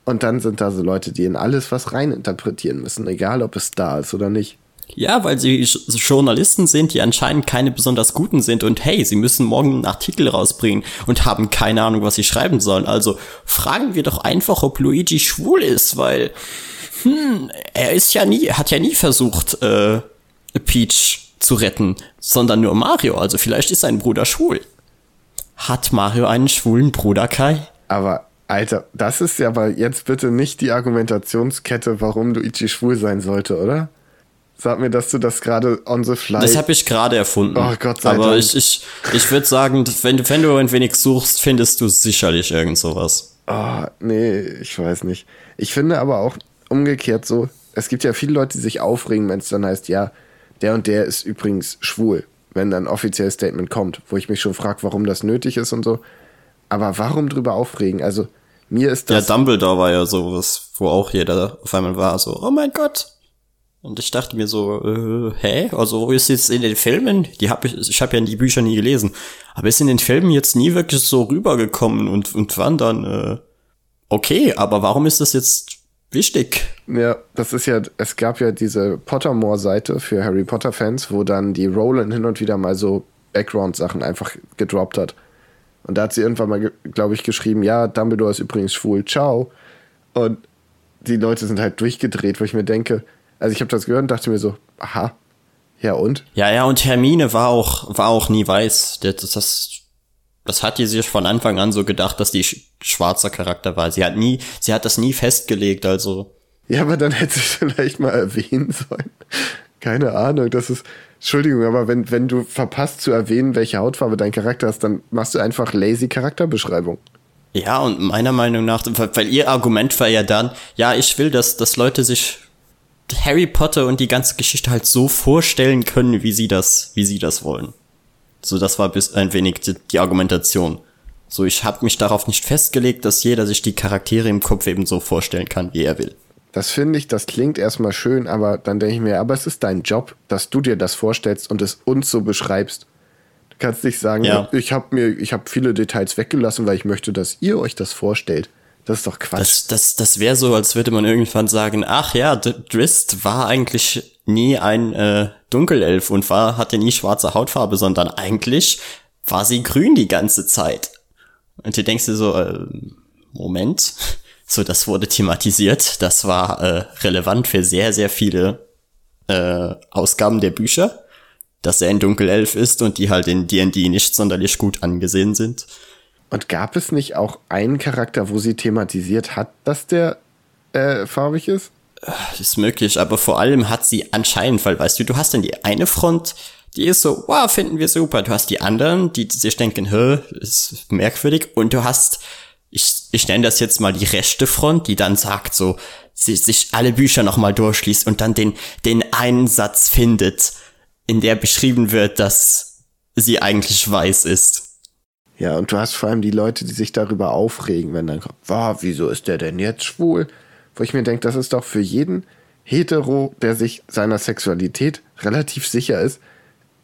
Und dann sind da so Leute, die in alles was reininterpretieren müssen, egal ob es da ist oder nicht. Ja, weil sie Journalisten sind, die anscheinend keine besonders guten sind und hey, sie müssen morgen einen Artikel rausbringen und haben keine Ahnung, was sie schreiben sollen. Also fragen wir doch einfach, ob Luigi schwul ist, weil hm, er ist ja nie, hat ja nie versucht, äh, Peach zu retten, sondern nur Mario. Also vielleicht ist sein Bruder schwul. Hat Mario einen schwulen Bruder, Kai? Aber, Alter, das ist ja aber jetzt bitte nicht die Argumentationskette, warum Luigi schwul sein sollte, oder? Sag mir, dass du das gerade on the fly. Das habe ich gerade erfunden. Oh, Gott sei Aber Dank. ich, ich, ich würde sagen, wenn, du- wenn du ein wenig suchst, findest du sicherlich irgend sowas. Oh, nee, ich weiß nicht. Ich finde aber auch umgekehrt so, es gibt ja viele Leute, die sich aufregen, wenn es dann heißt, ja, der und der ist übrigens schwul, wenn dann ein offizielles Statement kommt, wo ich mich schon frage, warum das nötig ist und so. Aber warum drüber aufregen? Also, mir ist Ja, das. Dumbledore war ja sowas, wo auch jeder auf einmal war, so, oh mein Gott. Und ich dachte mir so, äh, hä? Also wo ist jetzt in den Filmen? Die hab ich, ich habe ja die Bücher nie gelesen, aber ist in den Filmen jetzt nie wirklich so rübergekommen und und waren dann äh, okay, aber warum ist das jetzt wichtig? Ja, das ist ja, es gab ja diese Pottermore-Seite für Harry Potter-Fans, wo dann die Rowland hin und wieder mal so Background-Sachen einfach gedroppt hat. Und da hat sie irgendwann mal, glaube ich, geschrieben, ja, Dumbledore ist übrigens schwul, ciao. Und die Leute sind halt durchgedreht, wo ich mir denke, also ich habe das gehört und dachte mir so, aha, ja und? Ja, ja, und Hermine war auch war auch nie weiß. Das, das, das hat die sich von Anfang an so gedacht, dass die sch schwarzer Charakter war. Sie hat nie, sie hat das nie festgelegt, also. Ja, aber dann hätte sie vielleicht mal erwähnen sollen. Keine Ahnung, das ist, Entschuldigung, aber wenn, wenn du verpasst zu erwähnen, welche Hautfarbe dein Charakter hast, dann machst du einfach lazy Charakterbeschreibung. Ja, und meiner Meinung nach, weil weil ihr Argument war ja dann, ja, ich will, dass, dass Leute sich Harry Potter und die ganze Geschichte halt so vorstellen können, wie sie das, wie sie das wollen. So, das war bis ein wenig die, die Argumentation. So, ich habe mich darauf nicht festgelegt, dass jeder sich die Charaktere im Kopf eben so vorstellen kann, wie er will. Das finde ich, das klingt erstmal schön, aber dann denke ich mir, aber es ist dein Job, dass du dir das vorstellst und es uns so beschreibst. Du kannst nicht sagen, Ja. ich habe mir, ich habe viele Details weggelassen, weil ich möchte, dass ihr euch das vorstellt. Das ist doch Quatsch. Das, das, das wäre so, als würde man irgendwann sagen, ach ja, Drist war eigentlich nie ein äh, Dunkelelf und war, hatte nie schwarze Hautfarbe, sondern eigentlich war sie grün die ganze Zeit. Und du denkst dir so, äh, Moment, so das wurde thematisiert, das war äh, relevant für sehr, sehr viele äh, Ausgaben der Bücher, dass er ein Dunkelelf ist und die halt in D&D nicht sonderlich gut angesehen sind. Und gab es nicht auch einen Charakter, wo sie thematisiert hat, dass der äh, farbig ist? Das ist möglich, aber vor allem hat sie anscheinend, weil weißt du, du hast dann die eine Front, die ist so, wow, finden wir super. Du hast die anderen, die sich denken, hä, ist merkwürdig. Und du hast, ich, ich nenne das jetzt mal die rechte Front, die dann sagt so, sie sich alle Bücher nochmal durchliest und dann den, den einen Satz findet, in der beschrieben wird, dass sie eigentlich weiß ist. Ja, und du hast vor allem die Leute, die sich darüber aufregen, wenn dann kommt, wow, wieso ist der denn jetzt schwul? Wo ich mir denke, das ist doch für jeden Hetero, der sich seiner Sexualität relativ sicher ist,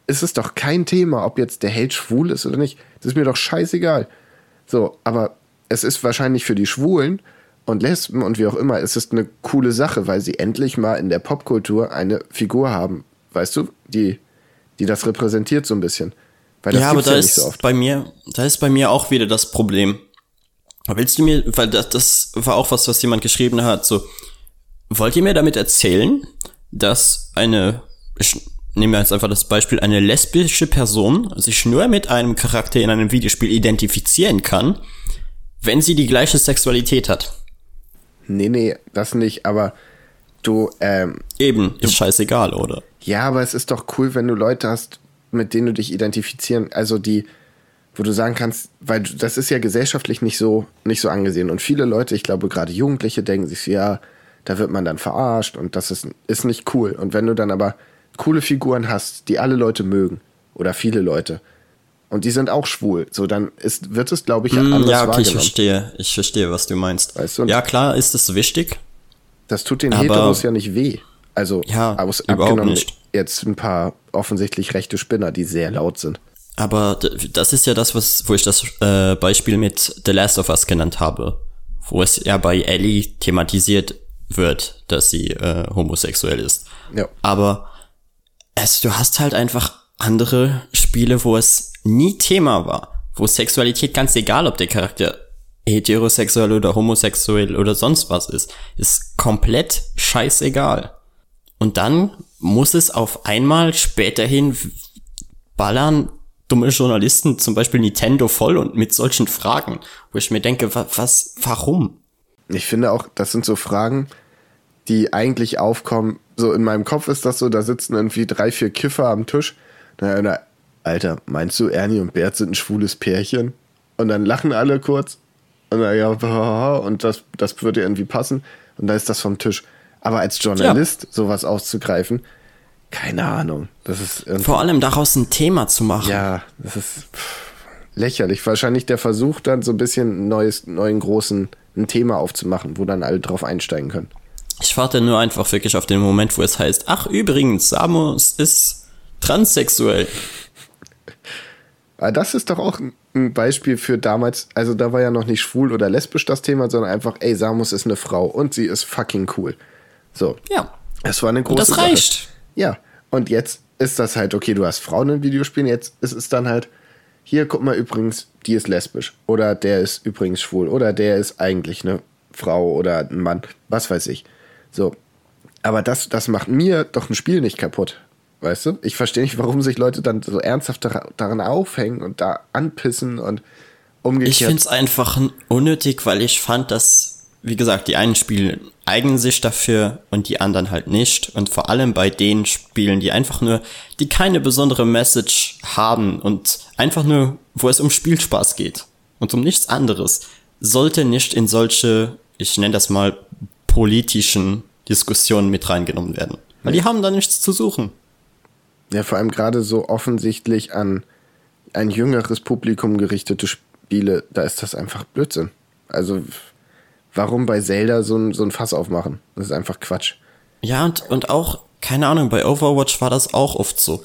ist es doch kein Thema, ob jetzt der Held schwul ist oder nicht. Das ist mir doch scheißegal. So, aber es ist wahrscheinlich für die Schwulen und Lesben und wie auch immer, es ist eine coole Sache, weil sie endlich mal in der Popkultur eine Figur haben, weißt du, die, die das repräsentiert so ein bisschen. Weil das ja, aber da ja ist so bei mir, da ist bei mir auch wieder das Problem. Willst du mir, weil das, das war auch was, was jemand geschrieben hat, so, wollt ihr mir damit erzählen, dass eine, ich nehme jetzt einfach das Beispiel, eine lesbische Person sich nur mit einem Charakter in einem Videospiel identifizieren kann, wenn sie die gleiche Sexualität hat? Nee, nee, das nicht, aber du, ähm. Eben, ist scheißegal, oder? Ja, aber es ist doch cool, wenn du Leute hast, mit denen du dich identifizieren, also die, wo du sagen kannst, weil das ist ja gesellschaftlich nicht so, nicht so angesehen. Und viele Leute, ich glaube gerade Jugendliche, denken sich, ja, da wird man dann verarscht und das ist, ist nicht cool. Und wenn du dann aber coole Figuren hast, die alle Leute mögen, oder viele Leute, und die sind auch schwul, so dann ist, wird es, glaube ich, mm, anders Ja, okay, ich verstehe, ich verstehe, was du meinst. Weißt du? Ja, klar ist es wichtig. Das tut den Heteros ja nicht weh. Also, ja, überhaupt nicht jetzt ein paar offensichtlich rechte Spinner, die sehr laut sind. Aber das ist ja das, was, wo ich das äh, Beispiel mit The Last of Us genannt habe, wo es ja bei Ellie thematisiert wird, dass sie äh, homosexuell ist. Ja. Aber es, du hast halt einfach andere Spiele, wo es nie Thema war, wo Sexualität ganz egal, ob der Charakter heterosexuell oder homosexuell oder sonst was ist, ist komplett scheißegal. Und dann muss es auf einmal späterhin ballern dumme Journalisten, zum Beispiel Nintendo voll und mit solchen Fragen, wo ich mir denke, was, was warum? Ich finde auch, das sind so Fragen, die eigentlich aufkommen. So in meinem Kopf ist das so, da sitzen irgendwie drei, vier Kiffer am Tisch. Na, na, Alter, meinst du, Ernie und Bert sind ein schwules Pärchen? Und dann lachen alle kurz. Und dann, ja, und das, das würde irgendwie passen. Und da ist das vom Tisch. Aber als Journalist ja. sowas auszugreifen, keine Ahnung. Das ist Vor allem daraus ein Thema zu machen. Ja, das ist lächerlich. Wahrscheinlich der Versuch, dann so ein bisschen neues, neuen großen ein Thema aufzumachen, wo dann alle drauf einsteigen können. Ich warte nur einfach wirklich auf den Moment, wo es heißt, ach übrigens, Samus ist transsexuell. Das ist doch auch ein Beispiel für damals, also da war ja noch nicht schwul oder lesbisch das Thema, sondern einfach, ey, Samus ist eine Frau und sie ist fucking cool. So. Ja. Es war eine große Und das reicht. Sache. Ja. Und jetzt ist das halt, okay, du hast Frauen in Videospielen, jetzt ist es dann halt, hier, guck mal übrigens, die ist lesbisch. Oder der ist übrigens schwul. Oder der ist eigentlich eine Frau oder ein Mann. Was weiß ich. So. Aber das, das macht mir doch ein Spiel nicht kaputt. Weißt du? Ich verstehe nicht, warum sich Leute dann so ernsthaft daran aufhängen und da anpissen und umgekehrt. Ich finde es einfach unnötig, weil ich fand, dass wie gesagt, die einen Spielen eignen sich dafür und die anderen halt nicht. Und vor allem bei den Spielen, die einfach nur, die keine besondere Message haben und einfach nur, wo es um Spielspaß geht und um nichts anderes, sollte nicht in solche, ich nenne das mal, politischen Diskussionen mit reingenommen werden. Weil die haben da nichts zu suchen. Ja, vor allem gerade so offensichtlich an ein jüngeres Publikum gerichtete Spiele, da ist das einfach Blödsinn. Also warum bei Zelda so ein, so ein Fass aufmachen? Das ist einfach Quatsch. Ja, und, und auch, keine Ahnung, bei Overwatch war das auch oft so.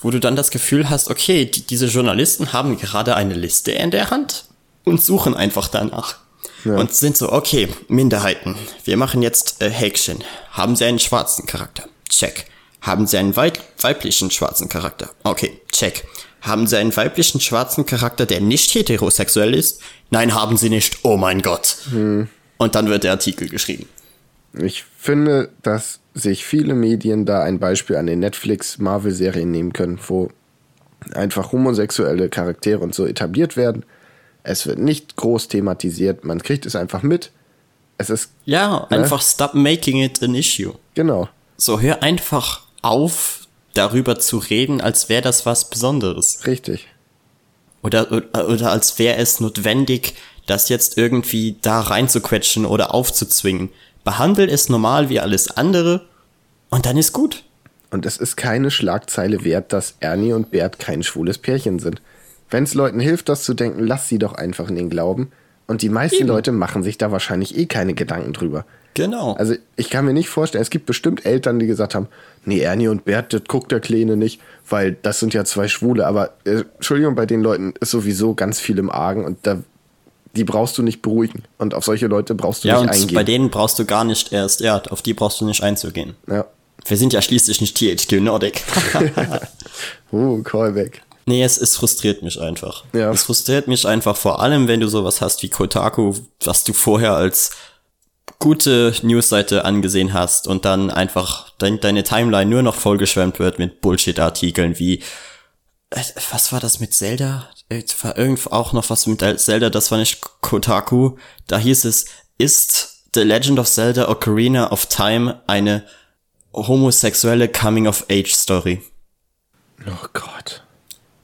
Wo du dann das Gefühl hast, okay, die, diese Journalisten haben gerade eine Liste in der Hand und suchen einfach danach. Ja. Und sind so, okay, Minderheiten. Wir machen jetzt äh, Häkchen. Haben sie einen schwarzen Charakter? Check. Haben sie einen weib weiblichen schwarzen Charakter? Okay, check. Haben sie einen weiblichen schwarzen Charakter, der nicht heterosexuell ist? Nein, haben sie nicht. Oh mein Gott. Hm. Und dann wird der Artikel geschrieben. Ich finde, dass sich viele Medien da ein Beispiel an den Netflix-Marvel-Serien nehmen können, wo einfach homosexuelle Charaktere und so etabliert werden. Es wird nicht groß thematisiert, man kriegt es einfach mit. Es ist, Ja, einfach stop making it an issue. genau. So, hör einfach auf, darüber zu reden, als wäre das was Besonderes. Richtig. Oder, oder, oder als wäre es notwendig, das jetzt irgendwie da reinzuquetschen oder aufzuzwingen. Behandel es normal wie alles andere und dann ist gut. Und es ist keine Schlagzeile wert, dass Ernie und Bert kein schwules Pärchen sind. Wenn es Leuten hilft, das zu denken, lass sie doch einfach in den Glauben. Und die meisten Eben. Leute machen sich da wahrscheinlich eh keine Gedanken drüber. Genau. Also ich kann mir nicht vorstellen, es gibt bestimmt Eltern, die gesagt haben, nee, Ernie und Bert, das guckt der Kleine nicht, weil das sind ja zwei Schwule. Aber äh, Entschuldigung, bei den Leuten ist sowieso ganz viel im Argen und da, die brauchst du nicht beruhigen. Und auf solche Leute brauchst du ja, nicht und eingehen. bei denen brauchst du gar nicht erst, ja, auf die brauchst du nicht einzugehen. ja. Wir sind ja schließlich nicht THQ Nordic. Oh, Callback. nee, es, es frustriert mich einfach. Ja. Es frustriert mich einfach vor allem, wenn du sowas hast wie Kotaku, was du vorher als gute Newsseite angesehen hast und dann einfach dein, deine Timeline nur noch vollgeschwemmt wird mit Bullshit-Artikeln wie äh, was war das mit Zelda? Äh, War irgend auch noch was mit Zelda, das war nicht Kotaku. Da hieß es, ist The Legend of Zelda Ocarina of Time eine homosexuelle Coming-of-Age-Story? Oh Gott.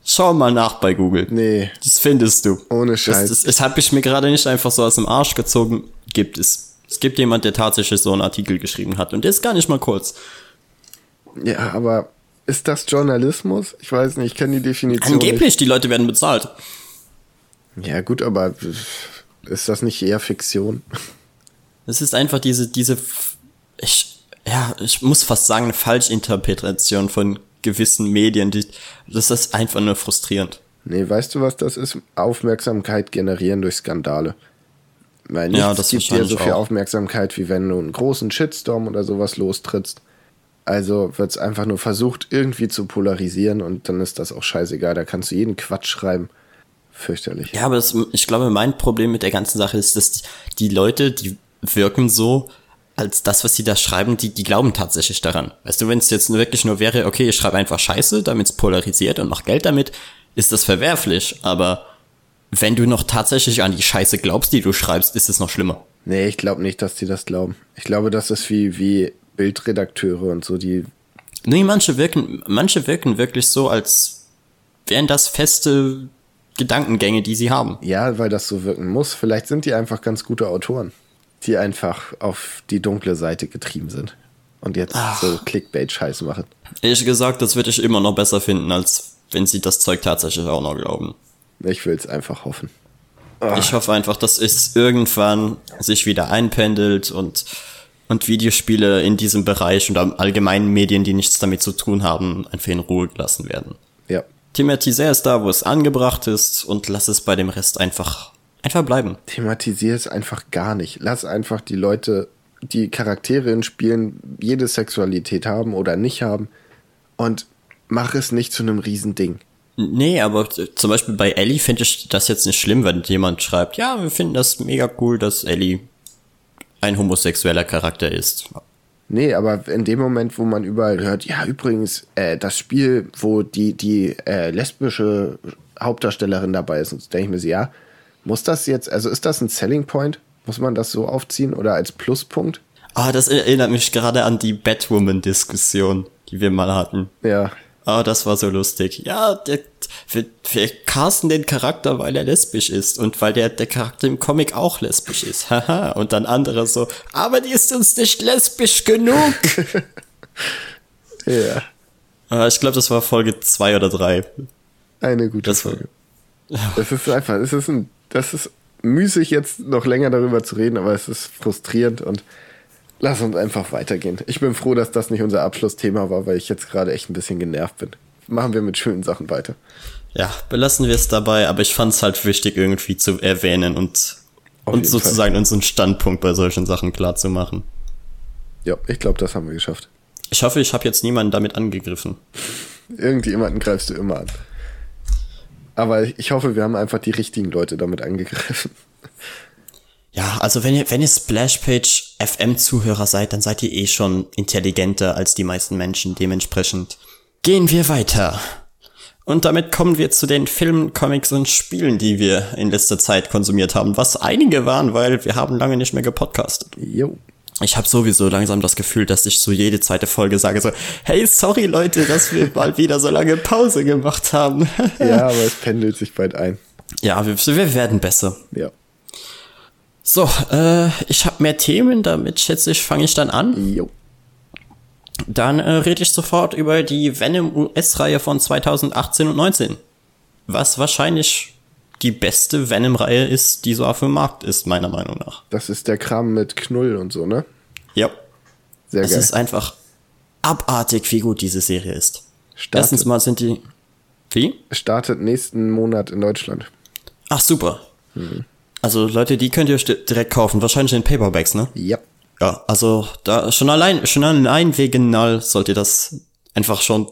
Schau mal nach bei Google. Nee, Das findest du. Ohne Scheiß. Das, das, das habe ich mir gerade nicht einfach so aus dem Arsch gezogen. Gibt es. Es gibt jemand, der tatsächlich so einen Artikel geschrieben hat und der ist gar nicht mal kurz. ja, aber ist das Journalismus? Ich weiß nicht, ich kenne die Definition Angeblich, die Leute werden bezahlt. nicht. Ja gut, aber ist das nicht eher Fiktion? Es ist einfach diese, diese, ich, ja, ich muss fast sagen, eine Falschinterpretation von gewissen Medien, die, das ist einfach nur frustrierend. Nee, weißt du, was das ist? Aufmerksamkeit generieren durch Skandale. Weil nichts Ja, das gibt dir so viel auch. Aufmerksamkeit, wie wenn du einen großen Shitstorm oder sowas lostrittst. Also wird es einfach nur versucht, irgendwie zu polarisieren und dann ist das auch scheißegal. Da kannst du jeden Quatsch schreiben. Fürchterlich. Ja, aber das, ich glaube, mein Problem mit der ganzen Sache ist, dass die Leute, die wirken so, als das, was sie da schreiben, die, die glauben tatsächlich daran. Weißt du, wenn es jetzt wirklich nur wäre, okay, ich schreibe einfach Scheiße, damit es polarisiert und mach Geld damit, ist das verwerflich. Aber wenn du noch tatsächlich an die Scheiße glaubst, die du schreibst, ist es noch schlimmer. Nee, ich glaube nicht, dass die das glauben. Ich glaube, das ist wie, wie Bildredakteure und so, die. Nee, manche wirken, manche wirken wirklich so, als wären das feste Gedankengänge, die sie haben. Ja, weil das so wirken muss. Vielleicht sind die einfach ganz gute Autoren, die einfach auf die dunkle Seite getrieben sind. Und jetzt so Clickbait-Scheiß machen. Ehrlich gesagt, das würde ich immer noch besser finden, als wenn sie das Zeug tatsächlich auch noch glauben. Ich will es einfach hoffen. Ich hoffe einfach, dass es irgendwann sich wieder einpendelt und, und Videospiele in diesem Bereich und allgemeinen Medien, die nichts damit zu tun haben, einfach in Ruhe gelassen werden. Ja. Thematisier es da, wo es angebracht ist und lass es bei dem Rest einfach, einfach bleiben. Thematisier es einfach gar nicht. Lass einfach die Leute, die Charaktere in Spielen jede Sexualität haben oder nicht haben und mach es nicht zu einem Riesending. Nee, aber zum Beispiel bei Ellie finde ich das jetzt nicht schlimm, wenn jemand schreibt, ja, wir finden das mega cool, dass Ellie ein homosexueller Charakter ist. Nee, aber in dem Moment, wo man überall hört, ja, übrigens, äh, das Spiel, wo die, die äh, lesbische Hauptdarstellerin dabei ist, denke ich mir so, ja, muss das jetzt, also ist das ein Selling Point? Muss man das so aufziehen oder als Pluspunkt? Ah, das erinnert mich gerade an die Batwoman-Diskussion, die wir mal hatten. Ja, Ah, das war so lustig. Ja, der, wir, wir casten den Charakter, weil er lesbisch ist und weil der, der Charakter im Comic auch lesbisch ist. Haha. und dann andere so, aber die ist uns nicht lesbisch genug. ja, ah, ich glaube, das war Folge zwei oder drei. eine gute Das war- Folge. Das ist einfach, es ist ein, das ist müßig jetzt noch länger darüber zu reden, aber es ist frustrierend und lass uns einfach weitergehen. Ich bin froh, dass das nicht unser Abschlussthema war, weil ich jetzt gerade echt ein bisschen genervt bin. Machen wir mit schönen Sachen weiter. Ja, belassen wir es dabei, aber ich fand es halt wichtig, irgendwie zu erwähnen und, Auf und jeden sozusagen unseren Standpunkt bei solchen Sachen klar zu machen. Ja, ich glaube, das haben wir geschafft. Ich hoffe, ich habe jetzt niemanden damit angegriffen. Irgendjemanden greifst du immer an. Aber ich hoffe, wir haben einfach die richtigen Leute damit angegriffen. Ja, also wenn ihr, wenn ihr Splashpage FM-Zuhörer seid, dann seid ihr eh schon intelligenter als die meisten Menschen. Dementsprechend gehen wir weiter. Und damit kommen wir zu den Filmen, Comics und Spielen, die wir in letzter Zeit konsumiert haben. Was einige waren, weil wir haben lange nicht mehr gepodcastet. Jo. Ich habe sowieso langsam das Gefühl, dass ich so jede zweite Folge sage so, hey, sorry Leute, dass wir mal wieder so lange Pause gemacht haben. Ja, aber es pendelt sich bald ein. ja, wir, wir werden besser. Ja. So, äh, ich habe mehr Themen, damit schätze ich, fange ich dann an. Jo. Dann äh, rede ich sofort über die Venom US-Reihe von 2018 und 19. Was wahrscheinlich die beste Venom-Reihe ist, die so auf dem Markt ist, meiner Meinung nach. Das ist der Kram mit Knull und so, ne? Ja. Sehr Es geil. ist einfach abartig, wie gut diese Serie ist. Startet, Erstens mal sind die. Wie? startet nächsten Monat in Deutschland. Ach, super. Also Leute, die könnt ihr direkt kaufen. Wahrscheinlich in Paperbacks, ne? Ja. Ja, also da schon allein, schon allein wegen Null sollt ihr das einfach schon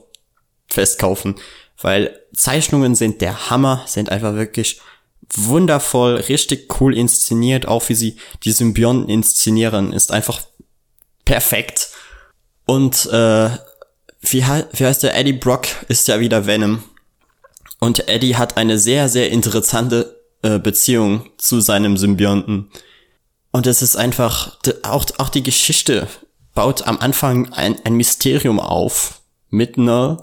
festkaufen. Weil Zeichnungen sind der Hammer, sind einfach wirklich wundervoll, richtig cool inszeniert, auch wie sie die Symbionten inszenieren, ist einfach perfekt. Und äh, wie, wie heißt der? Eddie Brock ist ja wieder Venom. Und Eddie hat eine sehr, sehr interessante äh, Beziehung zu seinem Symbionten. Und es ist einfach, auch, auch die Geschichte baut am Anfang ein, ein Mysterium auf mit Null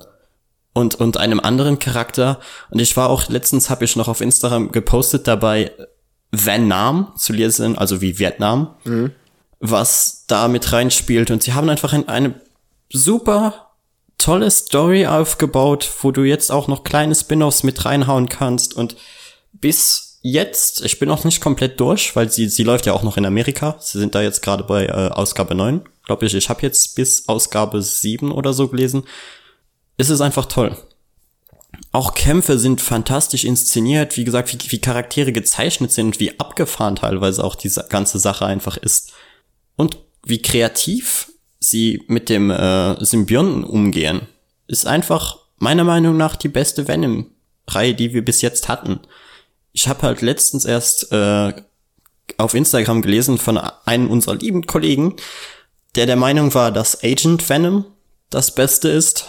und, und einem anderen Charakter. Und ich war auch, letztens habe ich noch auf Instagram gepostet dabei, Van Nam zu lesen, also wie Vietnam, was da mit reinspielt. Und sie haben einfach ein, eine super tolle Story aufgebaut, wo du jetzt auch noch kleine Spin-offs mit reinhauen kannst. Und bis jetzt, ich bin noch nicht komplett durch, weil sie, sie läuft ja auch noch in Amerika. Sie sind da jetzt gerade bei äh, Ausgabe 9, glaube ich. Ich habe jetzt bis Ausgabe 7 oder so gelesen. Es ist einfach toll. Auch Kämpfe sind fantastisch inszeniert, wie gesagt, wie, wie Charaktere gezeichnet sind wie abgefahren teilweise auch diese ganze Sache einfach ist. Und wie kreativ sie mit dem äh, Symbionten umgehen, ist einfach meiner Meinung nach die beste Venom-Reihe, die wir bis jetzt hatten. Ich habe halt letztens erst äh, auf Instagram gelesen von einem unserer lieben Kollegen, der der Meinung war, dass Agent Venom das Beste ist,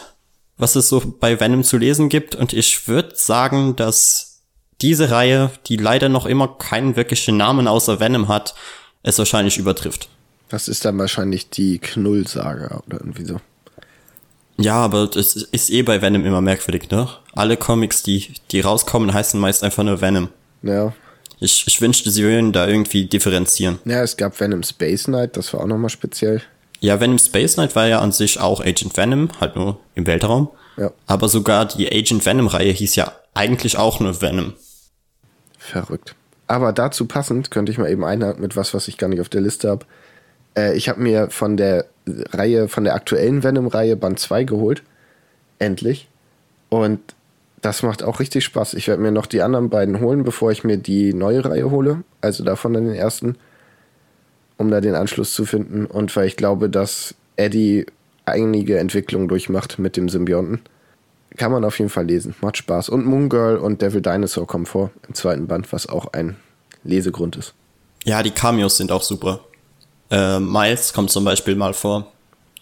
was es so bei Venom zu lesen gibt. Und ich würde sagen, dass diese Reihe, die leider noch immer keinen wirklichen Namen außer Venom hat, es wahrscheinlich übertrifft. Das ist dann wahrscheinlich die Knull-Saga oder irgendwie so. Ja, aber das ist eh bei Venom immer merkwürdig, ne? Alle Comics, die, die rauskommen, heißen meist einfach nur Venom. Ja. Ich, ich wünschte, sie würden da irgendwie differenzieren. Ja, es gab Venom Space Knight, das war auch nochmal speziell. Ja, Venom Space Knight war ja an sich auch Agent Venom, halt nur im Weltraum. Ja. Aber sogar die Agent Venom Reihe hieß ja eigentlich auch nur Venom. Verrückt. Aber dazu passend könnte ich mal eben einhaken mit was, was ich gar nicht auf der Liste habe. Äh, ich habe mir von der Reihe, von der aktuellen Venom-Reihe Band 2 geholt. Endlich. Und das macht auch richtig Spaß. Ich werde mir noch die anderen beiden holen, bevor ich mir die neue Reihe hole. Also davon dann den ersten. Um da den Anschluss zu finden. Und weil ich glaube, dass Eddie einige Entwicklungen durchmacht mit dem Symbionten. Kann man auf jeden Fall lesen. Macht Spaß. Und Moon Girl und Devil Dinosaur kommen vor im zweiten Band, was auch ein Lesegrund ist. Ja, die Cameos sind auch super. Äh, Miles kommt zum Beispiel mal vor.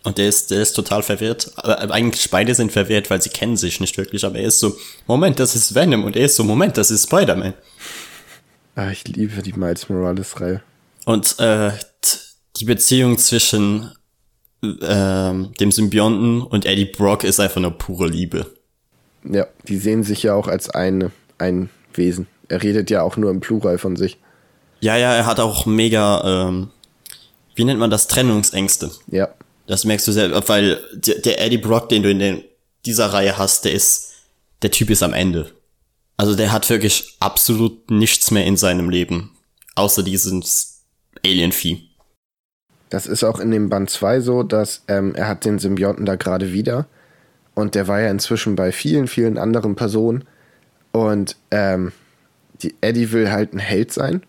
Und der ist, der ist total verwirrt. Aber eigentlich beide sind verwirrt, weil sie kennen sich nicht wirklich. Aber er ist so, Moment, das ist Venom. Und er ist so, Moment, das ist Spider-Man. Ah, ich liebe die Miles Morales-Reihe. Und äh, die Beziehung zwischen ähm, dem Symbionten und Eddie Brock ist einfach nur pure Liebe. Ja, die sehen sich ja auch als eine, ein Wesen. Er redet ja auch nur im Plural von sich. Ja, ja, er hat auch mega, ähm, wie nennt man das, Trennungsängste. Ja, Das merkst du selber, weil der, der Eddie Brock, den du in den, dieser Reihe hast, der ist, der Typ ist am Ende. Also der hat wirklich absolut nichts mehr in seinem Leben, außer dieses Alien-Vieh. das ist auch in dem Band 2 so, dass ähm, er hat den Symbionten da gerade wieder. Und der war ja inzwischen bei vielen, vielen anderen Personen. Und ähm, die Eddie will halt ein Held sein.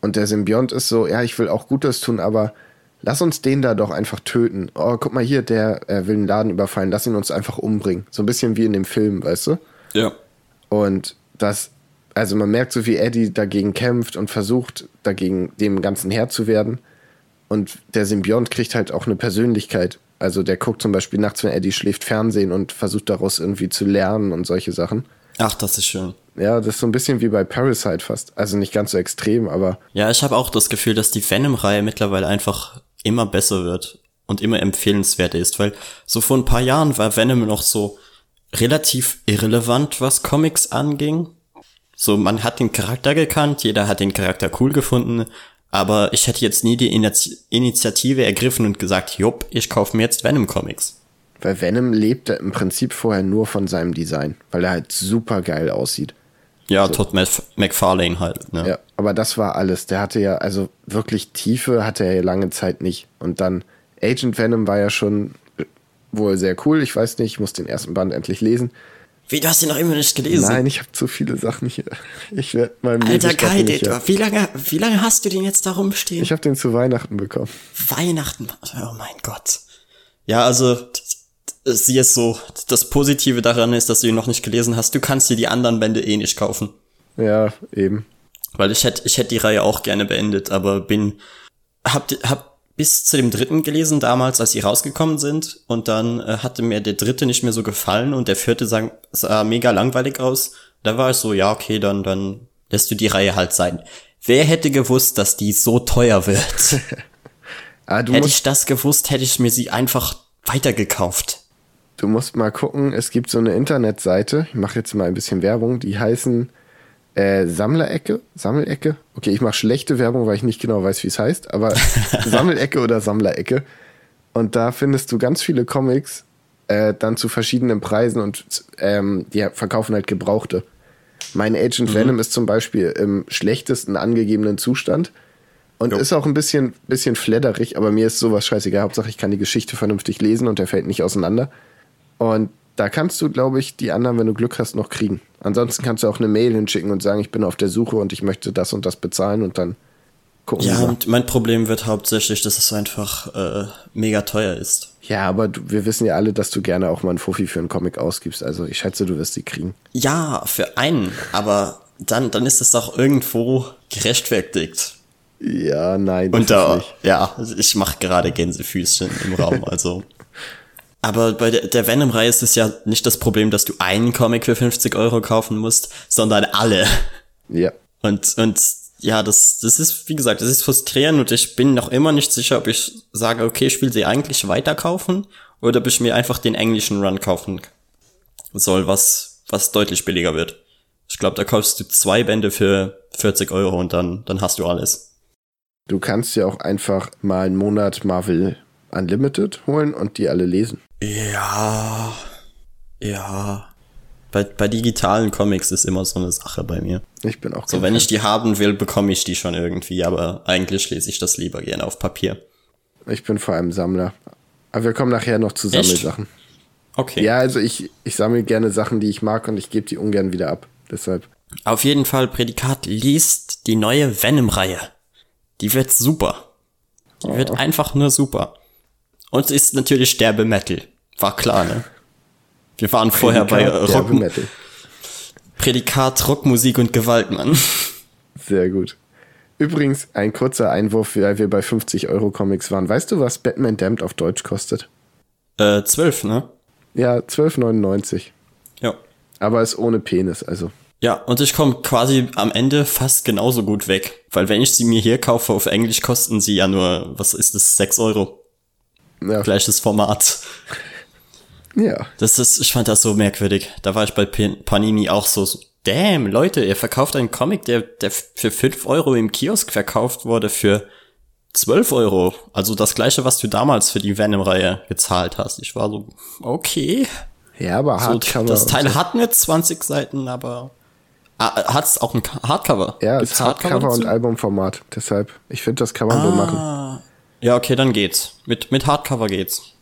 Und der Symbiont ist so, ja, ich will auch Gutes tun, aber lass uns den da doch einfach töten. Oh, guck mal hier, der äh, will einen Laden überfallen, lass ihn uns einfach umbringen. So ein bisschen wie in dem Film, weißt du? Ja. Und das, also man merkt so, wie Eddie dagegen kämpft und versucht, dagegen dem Ganzen Herr zu werden. Und der Symbiont kriegt halt auch eine Persönlichkeit. Also der guckt zum Beispiel nachts, wenn Eddie schläft, Fernsehen und versucht daraus irgendwie zu lernen und solche Sachen. Ach, das ist schön. Ja, das ist so ein bisschen wie bei Parasite fast. Also nicht ganz so extrem, aber. Ja, ich habe auch das Gefühl, dass die Venom-Reihe mittlerweile einfach immer besser wird und immer empfehlenswerter ist, weil so vor ein paar Jahren war Venom noch so relativ irrelevant, was Comics anging. So, man hat den Charakter gekannt, jeder hat den Charakter cool gefunden, aber ich hätte jetzt nie die Initiative ergriffen und gesagt, jupp, ich kaufe mir jetzt Venom Comics. Weil Venom lebte im Prinzip vorher nur von seinem Design, weil er halt super geil aussieht. Ja, so. Todd McFarlane halt. Ne? Ja, aber das war alles. Der hatte ja, also wirklich Tiefe hatte er ja lange Zeit nicht. Und dann Agent Venom war ja schon wohl sehr cool. Ich weiß nicht, ich muss den ersten Band endlich lesen. Wie, du hast ihn noch immer nicht gelesen? Nein, ich habe zu viele Sachen hier. Ich werde mal Alter Kai, wie lange, wie lange hast du den jetzt da rumstehen? Ich habe den zu Weihnachten bekommen. Weihnachten? Oh mein Gott. Ja, also sie ist so, das Positive daran ist, dass du ihn noch nicht gelesen hast. Du kannst dir die anderen Bände eh nicht kaufen. Ja, eben. Weil ich hätte, ich hätte die Reihe auch gerne beendet, aber bin, hab, hab bis zu dem dritten gelesen damals, als sie rausgekommen sind. Und dann äh, hatte mir der dritte nicht mehr so gefallen und der vierte sah, sah mega langweilig aus. Da war ich so, ja, okay, dann, dann lässt du die Reihe halt sein. Wer hätte gewusst, dass die so teuer wird? ah, hätte ich das gewusst, hätte ich mir sie einfach weitergekauft. Du musst mal gucken, es gibt so eine Internetseite, ich mache jetzt mal ein bisschen Werbung, die heißen äh, Sammlerecke, Sammelecke. Okay, ich mache schlechte Werbung, weil ich nicht genau weiß, wie es heißt, aber Sammelecke oder Sammlerecke. Und da findest du ganz viele Comics äh, dann zu verschiedenen Preisen und ähm, die verkaufen halt Gebrauchte. Mein Agent mhm. Venom ist zum Beispiel im schlechtesten angegebenen Zustand und jo. ist auch ein bisschen, bisschen fledderig, aber mir ist sowas scheißegal. Hauptsache, ich kann die Geschichte vernünftig lesen und der fällt nicht auseinander. Und da kannst du, glaube ich, die anderen, wenn du Glück hast, noch kriegen. Ansonsten kannst du auch eine Mail hinschicken und sagen, ich bin auf der Suche und ich möchte das und das bezahlen und dann gucken. Ja, und mein Problem wird hauptsächlich, dass es einfach äh, mega teuer ist. Ja, aber du, wir wissen ja alle, dass du gerne auch mal einen Fuffi für einen Comic ausgibst. Also ich schätze, du wirst die kriegen. Ja, für einen, aber dann, dann ist es doch irgendwo gerechtfertigt. Ja, nein. Und da, ja, ich mache gerade Gänsefüßchen im Raum, also. Aber bei der, der Venom-Reihe ist es ja nicht das Problem, dass du einen Comic für 50 Euro kaufen musst, sondern alle. Ja. Und, und ja, das, das ist, wie gesagt, das ist frustrierend und ich bin noch immer nicht sicher, ob ich sage, okay, ich will sie eigentlich weiter kaufen oder ob ich mir einfach den englischen Run kaufen soll, was, was deutlich billiger wird. Ich glaube, da kaufst du zwei Bände für 40 Euro und dann, dann hast du alles. Du kannst ja auch einfach mal einen Monat Marvel Unlimited holen und die alle lesen. Ja, ja. Bei, bei digitalen Comics ist immer so eine Sache bei mir. Ich bin auch so. Wenn ich die haben will, bekomme ich die schon irgendwie, aber eigentlich lese ich das lieber gerne auf Papier. Ich bin vor allem Sammler. Aber wir kommen nachher noch zu Sammelsachen. Okay. Ja, also ich, ich sammle gerne Sachen, die ich mag und ich gebe die ungern wieder ab. Deshalb. Auf jeden Fall, Prädikat liest die neue Venom-Reihe. Die wird super. Die oh. wird einfach nur super. Und es ist natürlich Sterbe Metal. War klar, ne? Wir waren vorher bei Rock Metal. Prädikat Rockmusik und Gewalt, Mann. Sehr gut. Übrigens, ein kurzer Einwurf, weil wir bei 50 Euro Comics waren. Weißt du, was Batman Damned auf Deutsch kostet? Äh, 12, ne? Ja, 12,99. Ja. Aber ist ohne Penis, also. Ja, und ich komme quasi am Ende fast genauso gut weg. Weil wenn ich sie mir hier kaufe auf Englisch, kosten sie ja nur, was ist das, 6 Euro. Ja. Gleiches Format. Ja. Das ist, ich fand das so merkwürdig. Da war ich bei Panini auch so, so damn, Leute, ihr verkauft einen Comic, der, der für 5 Euro im Kiosk verkauft wurde, für 12 Euro. Also das gleiche, was du damals für die Venom-Reihe gezahlt hast. Ich war so, okay. Ja, aber. So, das Teil so. hat nur 20 Seiten, aber hat es auch ein Hardcover? Ja, es ist Hardcover, Hardcover und Albumformat. Deshalb, ich finde, das kann man ah. so machen. Ja, okay, dann geht's. Mit, mit Hardcover geht's.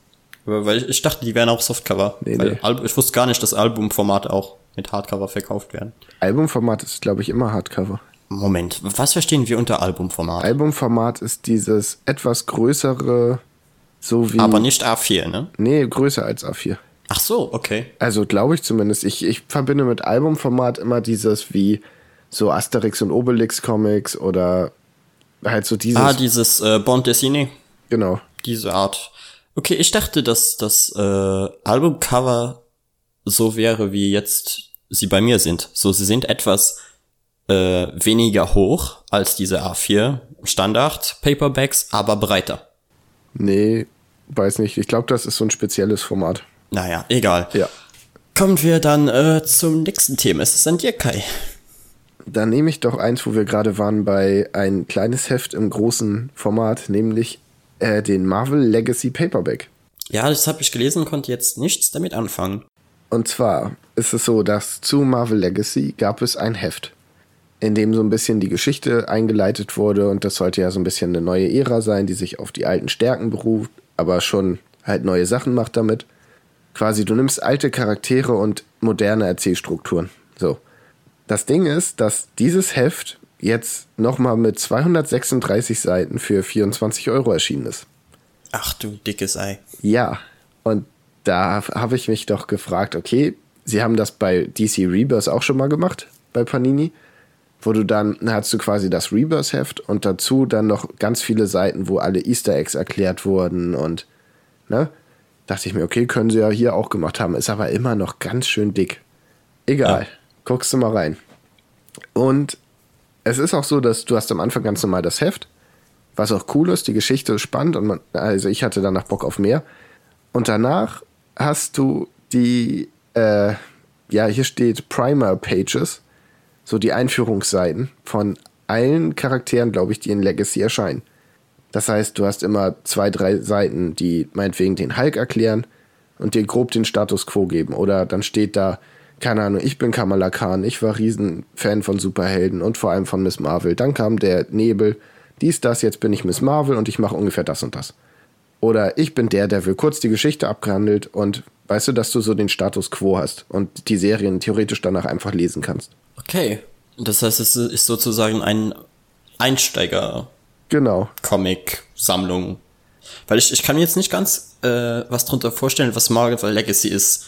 Weil ich dachte, die wären auch Softcover. Nee, nee. ich wusste gar nicht, dass Albumformate auch mit Hardcover verkauft werden. Albumformat ist, glaube ich, immer Hardcover. Moment, was verstehen wir unter Albumformat? Albumformat ist dieses etwas größere, so wie. Aber nicht A4, ne? Nee, größer als A4. Ach so, okay. Also glaube ich zumindest. Ich, ich verbinde mit Albumformat immer dieses wie so Asterix und Obelix Comics oder Halt so dieses. Ah, dieses äh, Bond Dessiné. Genau. Diese Art. Okay, ich dachte, dass das äh, Albumcover so wäre, wie jetzt sie bei mir sind. So, sie sind etwas äh, weniger hoch als diese A4 Standard Paperbacks, aber breiter. Nee, weiß nicht. Ich glaube, das ist so ein spezielles Format. Naja, egal. Ja. Kommen wir dann äh, zum nächsten Thema. Es ist an dir, Kai. Dann nehme ich doch eins, wo wir gerade waren, bei ein kleines Heft im großen Format, nämlich äh, den Marvel Legacy Paperback. Ja, das habe ich gelesen, konnte jetzt nichts damit anfangen. Und zwar ist es so, dass zu Marvel Legacy gab es ein Heft, in dem so ein bisschen die Geschichte eingeleitet wurde und das sollte ja so ein bisschen eine neue Ära sein, die sich auf die alten Stärken beruft, aber schon halt neue Sachen macht damit. Quasi, du nimmst alte Charaktere und moderne Erzählstrukturen. So. Das Ding ist, dass dieses Heft jetzt nochmal mit 236 Seiten für 24 Euro erschienen ist. Ach du dickes Ei. Ja, und da habe ich mich doch gefragt, okay, sie haben das bei DC Rebirth auch schon mal gemacht, bei Panini, wo du dann, hast du quasi das Rebirth-Heft und dazu dann noch ganz viele Seiten, wo alle Easter Eggs erklärt wurden und, ne? Dachte ich mir, okay, können sie ja hier auch gemacht haben, ist aber immer noch ganz schön dick. Egal, ja. guckst du mal rein. Und es ist auch so, dass du hast am Anfang ganz normal das Heft, was auch cool ist, die Geschichte ist spannend und man, also ich hatte danach Bock auf mehr. Und danach hast du die, äh, ja, hier steht Primer Pages, so die Einführungsseiten von allen Charakteren, glaube ich, die in Legacy erscheinen. Das heißt, du hast immer zwei, drei Seiten, die meinetwegen den Hulk erklären und dir grob den Status quo geben. Oder dann steht da, keine Ahnung, ich bin Kamala Khan, ich war Riesenfan von Superhelden und vor allem von Miss Marvel. Dann kam der Nebel, dies, das, jetzt bin ich Miss Marvel und ich mache ungefähr das und das. Oder ich bin der, der will kurz die Geschichte abgehandelt und weißt du, dass du so den Status quo hast und die Serien theoretisch danach einfach lesen kannst. Okay. Das heißt, es ist sozusagen ein Einsteiger. Genau. Comic-Sammlung. Weil ich, ich kann mir jetzt nicht ganz äh, was drunter vorstellen, was Marvel Legacy ist.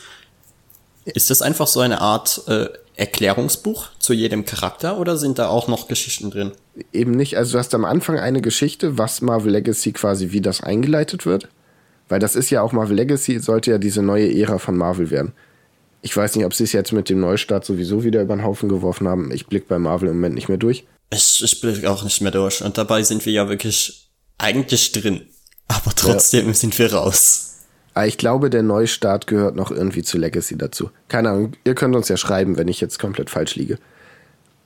Ist das einfach so eine Art äh, Erklärungsbuch zu jedem Charakter oder sind da auch noch Geschichten drin? Eben nicht. Also du hast am Anfang eine Geschichte, was Marvel Legacy quasi, wie das eingeleitet wird. Weil das ist ja auch Marvel Legacy, sollte ja diese neue Ära von Marvel werden. Ich weiß nicht, ob sie es jetzt mit dem Neustart sowieso wieder über den Haufen geworfen haben. Ich blicke bei Marvel im Moment nicht mehr durch. Ich, ich blicke auch nicht mehr durch. Und dabei sind wir ja wirklich eigentlich drin. Aber trotzdem ja. sind wir raus. Aber ich glaube, der Neustart gehört noch irgendwie zu Legacy dazu. Keine Ahnung, ihr könnt uns ja schreiben, wenn ich jetzt komplett falsch liege.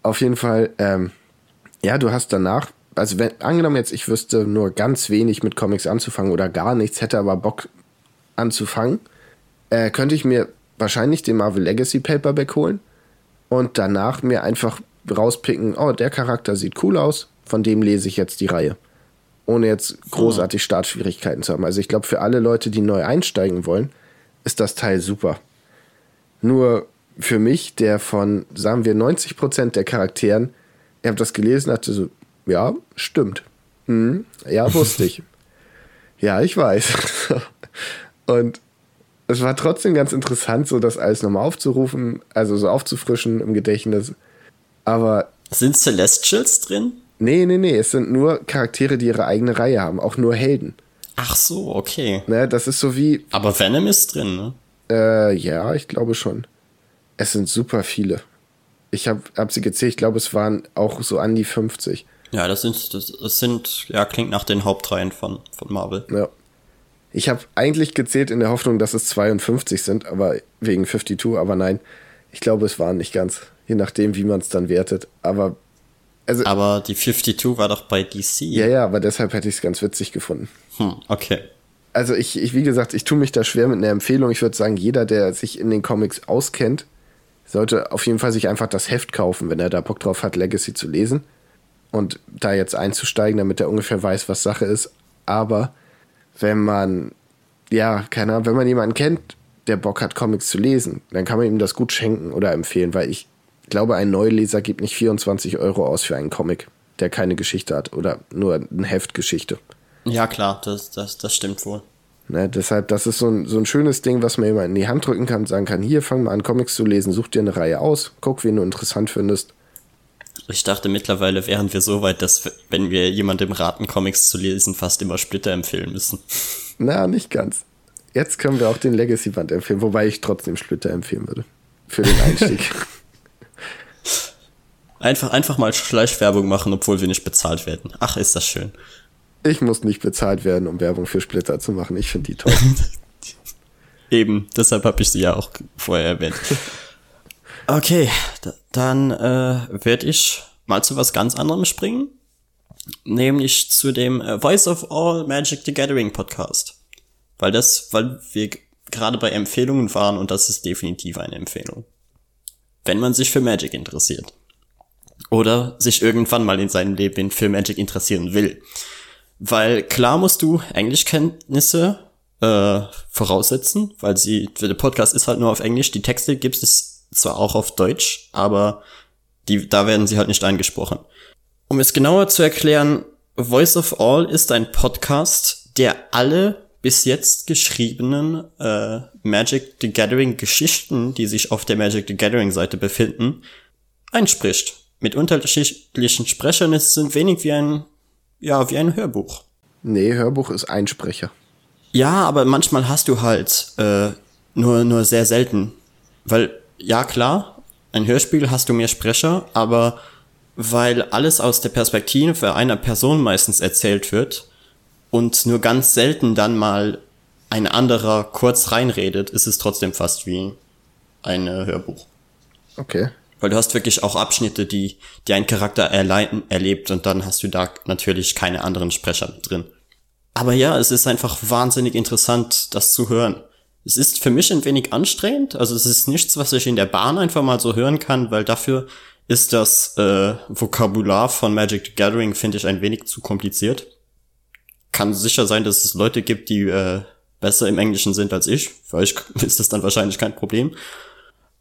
Auf jeden Fall, ähm, ja, du hast danach, also wenn, angenommen jetzt, ich wüsste nur ganz wenig mit Comics anzufangen oder gar nichts, hätte aber Bock anzufangen, äh, könnte ich mir wahrscheinlich den Marvel Legacy Paperback holen und danach mir einfach rauspicken, oh, der Charakter sieht cool aus, von dem lese ich jetzt die Reihe ohne jetzt großartig Startschwierigkeiten zu haben. Also ich glaube, für alle Leute, die neu einsteigen wollen, ist das Teil super. Nur für mich, der von, sagen wir, 90 Prozent der Charakteren, ich habe das gelesen, hatte so, ja, stimmt. Hm, ja, wusste ich. ja, ich weiß. Und es war trotzdem ganz interessant, so das alles nochmal aufzurufen, also so aufzufrischen im Gedächtnis. Aber. Sind Celestials drin? Nee, nee, nee, es sind nur Charaktere, die ihre eigene Reihe haben, auch nur Helden. Ach so, okay. Ne, das ist so wie. Aber Venom ist drin, ne? Äh, ja, ich glaube schon. Es sind super viele. Ich habe hab sie gezählt, ich glaube, es waren auch so an die 50. Ja, das sind, das, das sind, ja, klingt nach den Hauptreihen von, von Marvel. Ja. Ich habe eigentlich gezählt in der Hoffnung, dass es 52 sind, aber wegen 52, aber nein. Ich glaube, es waren nicht ganz. Je nachdem, wie man es dann wertet. Aber also, aber die 52 war doch bei DC. Ja, ja, aber deshalb hätte ich es ganz witzig gefunden. Hm, okay. Also ich, ich, wie gesagt, ich tue mich da schwer mit einer Empfehlung. Ich würde sagen, jeder, der sich in den Comics auskennt, sollte auf jeden Fall sich einfach das Heft kaufen, wenn er da Bock drauf hat, Legacy zu lesen. Und da jetzt einzusteigen, damit er ungefähr weiß, was Sache ist. Aber wenn man, ja, keine Ahnung, wenn man jemanden kennt, der Bock hat, Comics zu lesen, dann kann man ihm das gut schenken oder empfehlen, weil ich ich glaube, ein Neuleser gibt nicht 24 Euro aus für einen Comic, der keine Geschichte hat oder nur ein Heftgeschichte. Ja, klar, das, das, das stimmt wohl. Ne, deshalb, das ist so ein, so ein schönes Ding, was man immer in die Hand drücken kann, sagen kann, hier, fang mal an, Comics zu lesen, such dir eine Reihe aus, guck, wen du interessant findest. Ich dachte mittlerweile wären wir so weit, dass wenn wir jemandem raten, Comics zu lesen, fast immer Splitter empfehlen müssen. Na, nicht ganz. Jetzt können wir auch den Legacy-Band empfehlen, wobei ich trotzdem Splitter empfehlen würde. Für den Einstieg. einfach, einfach mal Schleichwerbung machen, obwohl wir nicht bezahlt werden. Ach, ist das schön. Ich muss nicht bezahlt werden, um Werbung für Splitter zu machen. Ich finde die toll. Eben, deshalb habe ich sie ja auch vorher erwähnt. Okay, dann äh, werde ich mal zu was ganz anderem springen, nämlich zu dem äh, Voice of All Magic the Gathering Podcast, weil das, weil wir gerade bei Empfehlungen waren und das ist definitiv eine Empfehlung, wenn man sich für Magic interessiert oder sich irgendwann mal in seinem Leben für Magic interessieren will, weil klar musst du Englischkenntnisse äh, voraussetzen, weil sie der Podcast ist halt nur auf Englisch, die Texte gibt es zwar auch auf Deutsch, aber die, da werden sie halt nicht eingesprochen. Um es genauer zu erklären, Voice of All ist ein Podcast, der alle bis jetzt geschriebenen äh, Magic the Gathering Geschichten, die sich auf der Magic the Gathering Seite befinden, einspricht. Mit unterschiedlichen Sprechern ist es ein wenig wie ein, ja, wie ein Hörbuch. Nee, Hörbuch ist Einsprecher. Ja, aber manchmal hast du halt äh, nur, nur sehr selten. Weil ja klar, ein Hörspiel hast du mehr Sprecher, aber weil alles aus der Perspektive einer Person meistens erzählt wird und nur ganz selten dann mal ein anderer kurz reinredet, ist es trotzdem fast wie ein äh, Hörbuch. Okay. Weil du hast wirklich auch Abschnitte, die, die ein Charakter erleiten, erlebt und dann hast du da natürlich keine anderen Sprecher drin. Aber ja, es ist einfach wahnsinnig interessant, das zu hören. Es ist für mich ein wenig anstrengend. Also es ist nichts, was ich in der Bahn einfach mal so hören kann, weil dafür ist das äh, Vokabular von Magic the Gathering, finde ich, ein wenig zu kompliziert. Kann sicher sein, dass es Leute gibt, die äh, besser im Englischen sind als ich. Für euch ist das dann wahrscheinlich kein Problem.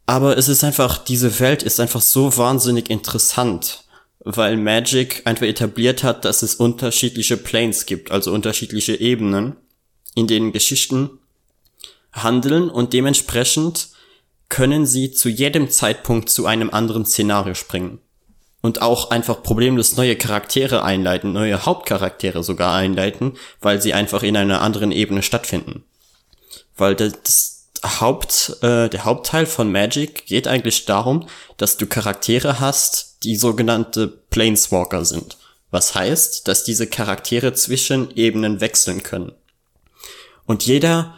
Aber es ist einfach, diese Welt ist einfach so wahnsinnig interessant, weil Magic einfach etabliert hat, dass es unterschiedliche Planes gibt, also unterschiedliche Ebenen, in denen Geschichten handeln und dementsprechend können sie zu jedem Zeitpunkt zu einem anderen Szenario springen. Und auch einfach problemlos neue Charaktere einleiten, neue Hauptcharaktere sogar einleiten, weil sie einfach in einer anderen Ebene stattfinden. Weil das Haupt, äh, der Hauptteil von Magic geht eigentlich darum, dass du Charaktere hast, die sogenannte Planeswalker sind. Was heißt, dass diese Charaktere zwischen Ebenen wechseln können. Und jeder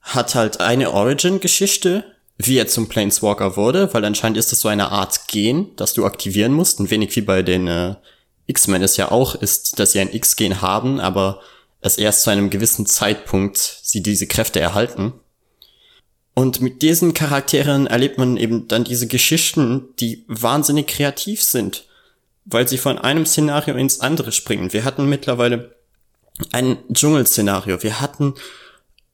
hat halt eine Origin-Geschichte, wie er zum Planeswalker wurde, weil anscheinend ist das so eine Art Gen, das du aktivieren musst, ein wenig wie bei den äh, X-Men es ja auch ist, dass sie ein X-Gen haben, aber es erst zu einem gewissen Zeitpunkt sie diese Kräfte erhalten. Und mit diesen Charakteren erlebt man eben dann diese Geschichten, die wahnsinnig kreativ sind, weil sie von einem Szenario ins andere springen. Wir hatten mittlerweile ein Dschungelszenario, wir hatten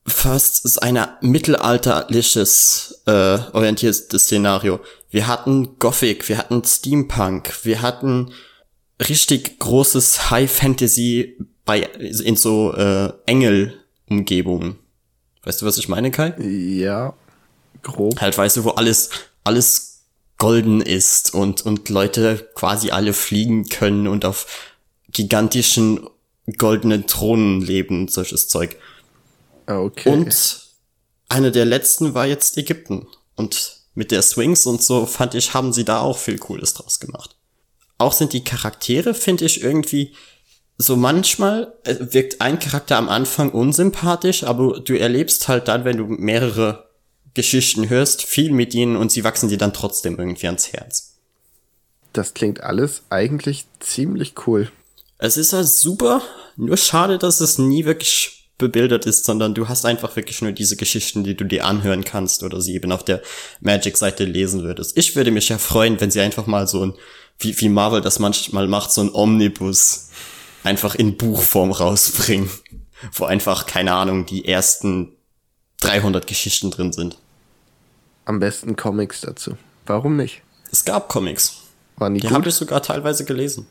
fast ein mittelalterliches äh, orientiertes Szenario. Wir hatten Gothic, wir hatten Steampunk, wir hatten richtig großes High Fantasy bei in so äh, Engel-Umgebungen. Weißt du, was ich meine, Kai? Ja, grob. Halt, weißt du, wo alles alles golden ist und und Leute quasi alle fliegen können und auf gigantischen goldenen Thronen leben, solches Zeug. Okay. Und eine der letzten war jetzt Ägypten. Und mit der Swings und so fand ich, haben sie da auch viel Cooles draus gemacht. Auch sind die Charaktere, finde ich, irgendwie so manchmal äh, wirkt ein Charakter am Anfang unsympathisch, aber du erlebst halt dann, wenn du mehrere Geschichten hörst, viel mit ihnen und sie wachsen dir dann trotzdem irgendwie ans Herz. Das klingt alles eigentlich ziemlich cool. Es ist halt super, nur schade, dass es nie wirklich bebildert ist, sondern du hast einfach wirklich nur diese Geschichten, die du dir anhören kannst oder sie eben auf der Magic-Seite lesen würdest. Ich würde mich ja freuen, wenn sie einfach mal so ein, wie, wie Marvel das manchmal macht, so ein Omnibus einfach in Buchform rausbringen, wo einfach, keine Ahnung, die ersten 300 Geschichten drin sind. Am besten Comics dazu. Warum nicht? Es gab Comics. Waren die die habe ich sogar teilweise gelesen.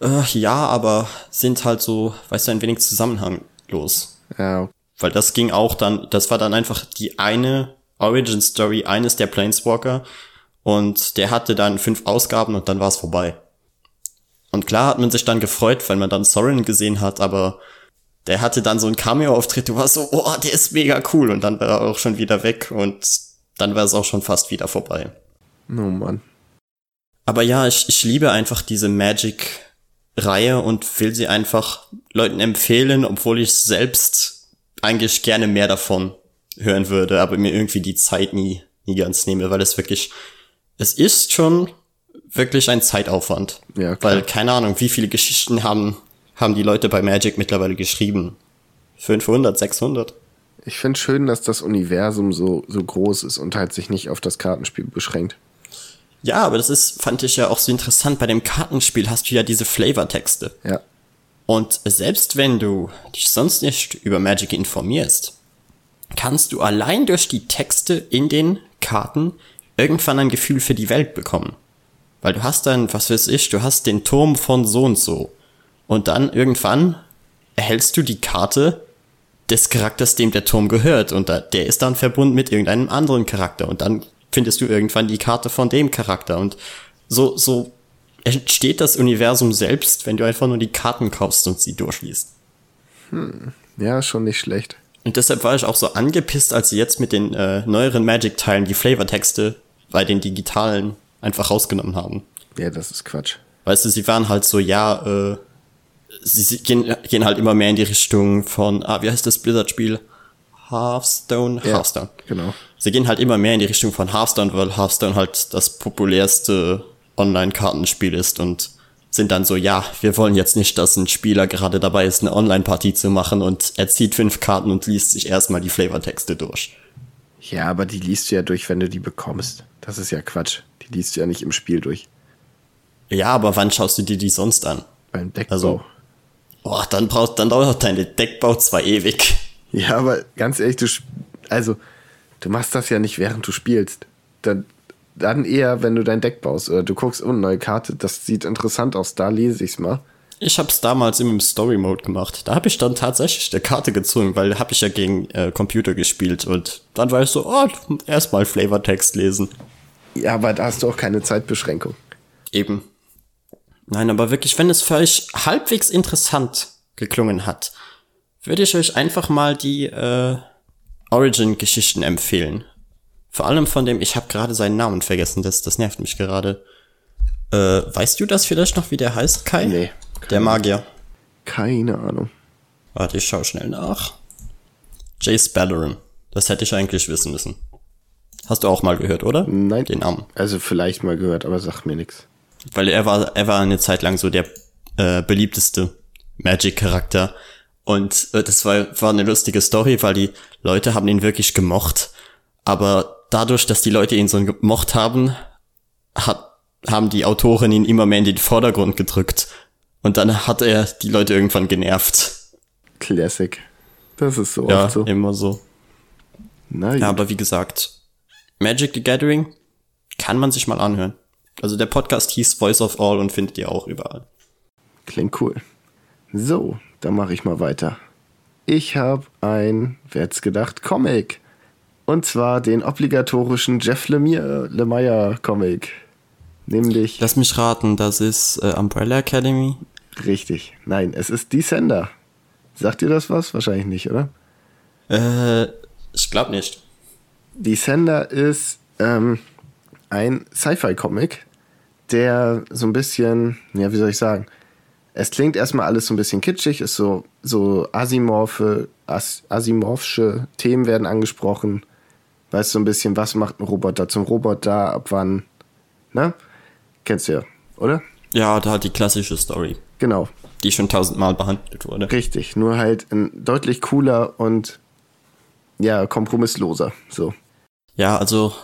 Äh, ja, aber sind halt so, weißt du, ein wenig Zusammenhang los. Ja. Weil das ging auch dann, das war dann einfach die eine Origin Story eines der Planeswalker Und der hatte dann fünf Ausgaben und dann war es vorbei. Und klar hat man sich dann gefreut, wenn man dann Soren gesehen hat, aber der hatte dann so einen Cameo-Auftritt, du warst so, oh, der ist mega cool. Und dann war er auch schon wieder weg und dann war es auch schon fast wieder vorbei. Oh Mann. Aber ja, ich, ich liebe einfach diese Magic-Reihe und will sie einfach Leuten empfehlen, obwohl ich selbst eigentlich gerne mehr davon hören würde, aber mir irgendwie die Zeit nie, nie ganz nehme, weil es wirklich, es ist schon wirklich ein Zeitaufwand. Ja, klar. Weil, keine Ahnung, wie viele Geschichten haben, haben die Leute bei Magic mittlerweile geschrieben? 500, 600? Ich finde schön, dass das Universum so, so groß ist und halt sich nicht auf das Kartenspiel beschränkt. Ja, aber das ist, fand ich ja auch so interessant. Bei dem Kartenspiel hast du ja diese Flavortexte. Ja. Und selbst wenn du dich sonst nicht über Magic informierst, kannst du allein durch die Texte in den Karten irgendwann ein Gefühl für die Welt bekommen. Weil du hast dann, was weiß ich, du hast den Turm von so und so. Und dann irgendwann erhältst du die Karte des Charakters, dem der Turm gehört. Und da, der ist dann verbunden mit irgendeinem anderen Charakter. Und dann findest du irgendwann die Karte von dem Charakter. Und so, so entsteht das Universum selbst, wenn du einfach nur die Karten kaufst und sie durchliest. Ja, schon nicht schlecht. Und deshalb war ich auch so angepisst, als sie jetzt mit den äh, neueren Magic-Teilen die Flavortexte bei den digitalen einfach rausgenommen haben. Ja, das ist Quatsch. Weißt du, sie waren halt so, ja, äh, sie, sie gehen, gehen halt immer mehr in die Richtung von, ah, wie heißt das Blizzard-Spiel? Hearthstone? Ja, Hearthstone. Genau. Sie gehen halt immer mehr in die Richtung von Hearthstone, weil Hearthstone halt das populärste Online-Kartenspiel ist und sind dann so, ja, wir wollen jetzt nicht, dass ein Spieler gerade dabei ist, eine Online-Partie zu machen und er zieht fünf Karten und liest sich erstmal die Flavortexte durch. Ja, aber die liest du ja durch, wenn du die bekommst. Das ist ja Quatsch. Die liest ja nicht im Spiel durch. Ja, aber wann schaust du dir die sonst an? Beim Deckbau. Also- Boah, dann braucht, dann dauert deine Deckbau zwar ewig. Ja, aber ganz ehrlich, du, also, du machst das ja nicht, während du spielst. Dann, dann eher, wenn du dein Deck baust oder du guckst, oh, neue Karte, das sieht interessant aus, da lese ich's mal. Ich hab's damals im Story Mode gemacht. Da habe ich dann tatsächlich eine Karte gezogen, weil hab ich ja gegen äh, Computer gespielt und dann war ich so, oh, erstmal Flavortext lesen. Ja, aber da hast du auch keine Zeitbeschränkung. Eben. Nein, aber wirklich, wenn es für euch halbwegs interessant geklungen hat, würde ich euch einfach mal die äh, Origin-Geschichten empfehlen. Vor allem von dem, ich habe gerade seinen Namen vergessen, das, das nervt mich gerade. Äh, weißt du das vielleicht noch, wie der heißt, Kai? Nee, Der Magier. Keine Ahnung. Warte, ich schau schnell nach. Jace Ballerin. Das hätte ich eigentlich wissen müssen. Hast du auch mal gehört, oder? Nein. Den Namen. Also vielleicht mal gehört, aber sagt mir nichts. Weil er war, er war eine Zeit lang so der äh, beliebteste Magic-Charakter. Und äh, das war, war eine lustige Story, weil die Leute haben ihn wirklich gemocht. Aber dadurch, dass die Leute ihn so gemocht haben, hat, haben die Autoren ihn immer mehr in den Vordergrund gedrückt. Und dann hat er die Leute irgendwann genervt. Classic. Das ist so Ja, oft so. immer so. Na, Ja, aber wie gesagt, Magic the Gathering kann man sich mal anhören. Also der Podcast hieß Voice of All und findet ihr auch überall. Klingt cool. So, dann mache ich mal weiter. Ich habe ein, wer hätt's gedacht, Comic. Und zwar den obligatorischen Jeff Lemire, Lemire Comic. Nämlich, Lass mich raten, das ist äh, Umbrella Academy. richtig, nein, es ist Descender. Sagt ihr das was? Wahrscheinlich nicht, oder? Äh, ich glaube nicht. Descender ist ähm, ein Sci-Fi-Comic, der so ein bisschen, ja, wie soll ich sagen? Es klingt erstmal alles so ein bisschen kitschig, ist so, so Asimorphe, As, Asimorphische Themen werden angesprochen. Weißt du, so ein bisschen, was macht ein Roboter zum Roboter, ab wann, ne? Kennst du ja, oder? Ja, da hat die klassische Story, Genau, die schon tausendmal behandelt wurde. richtig. Nur halt ein deutlich cooler und ja, kompromissloser. So. Ja, also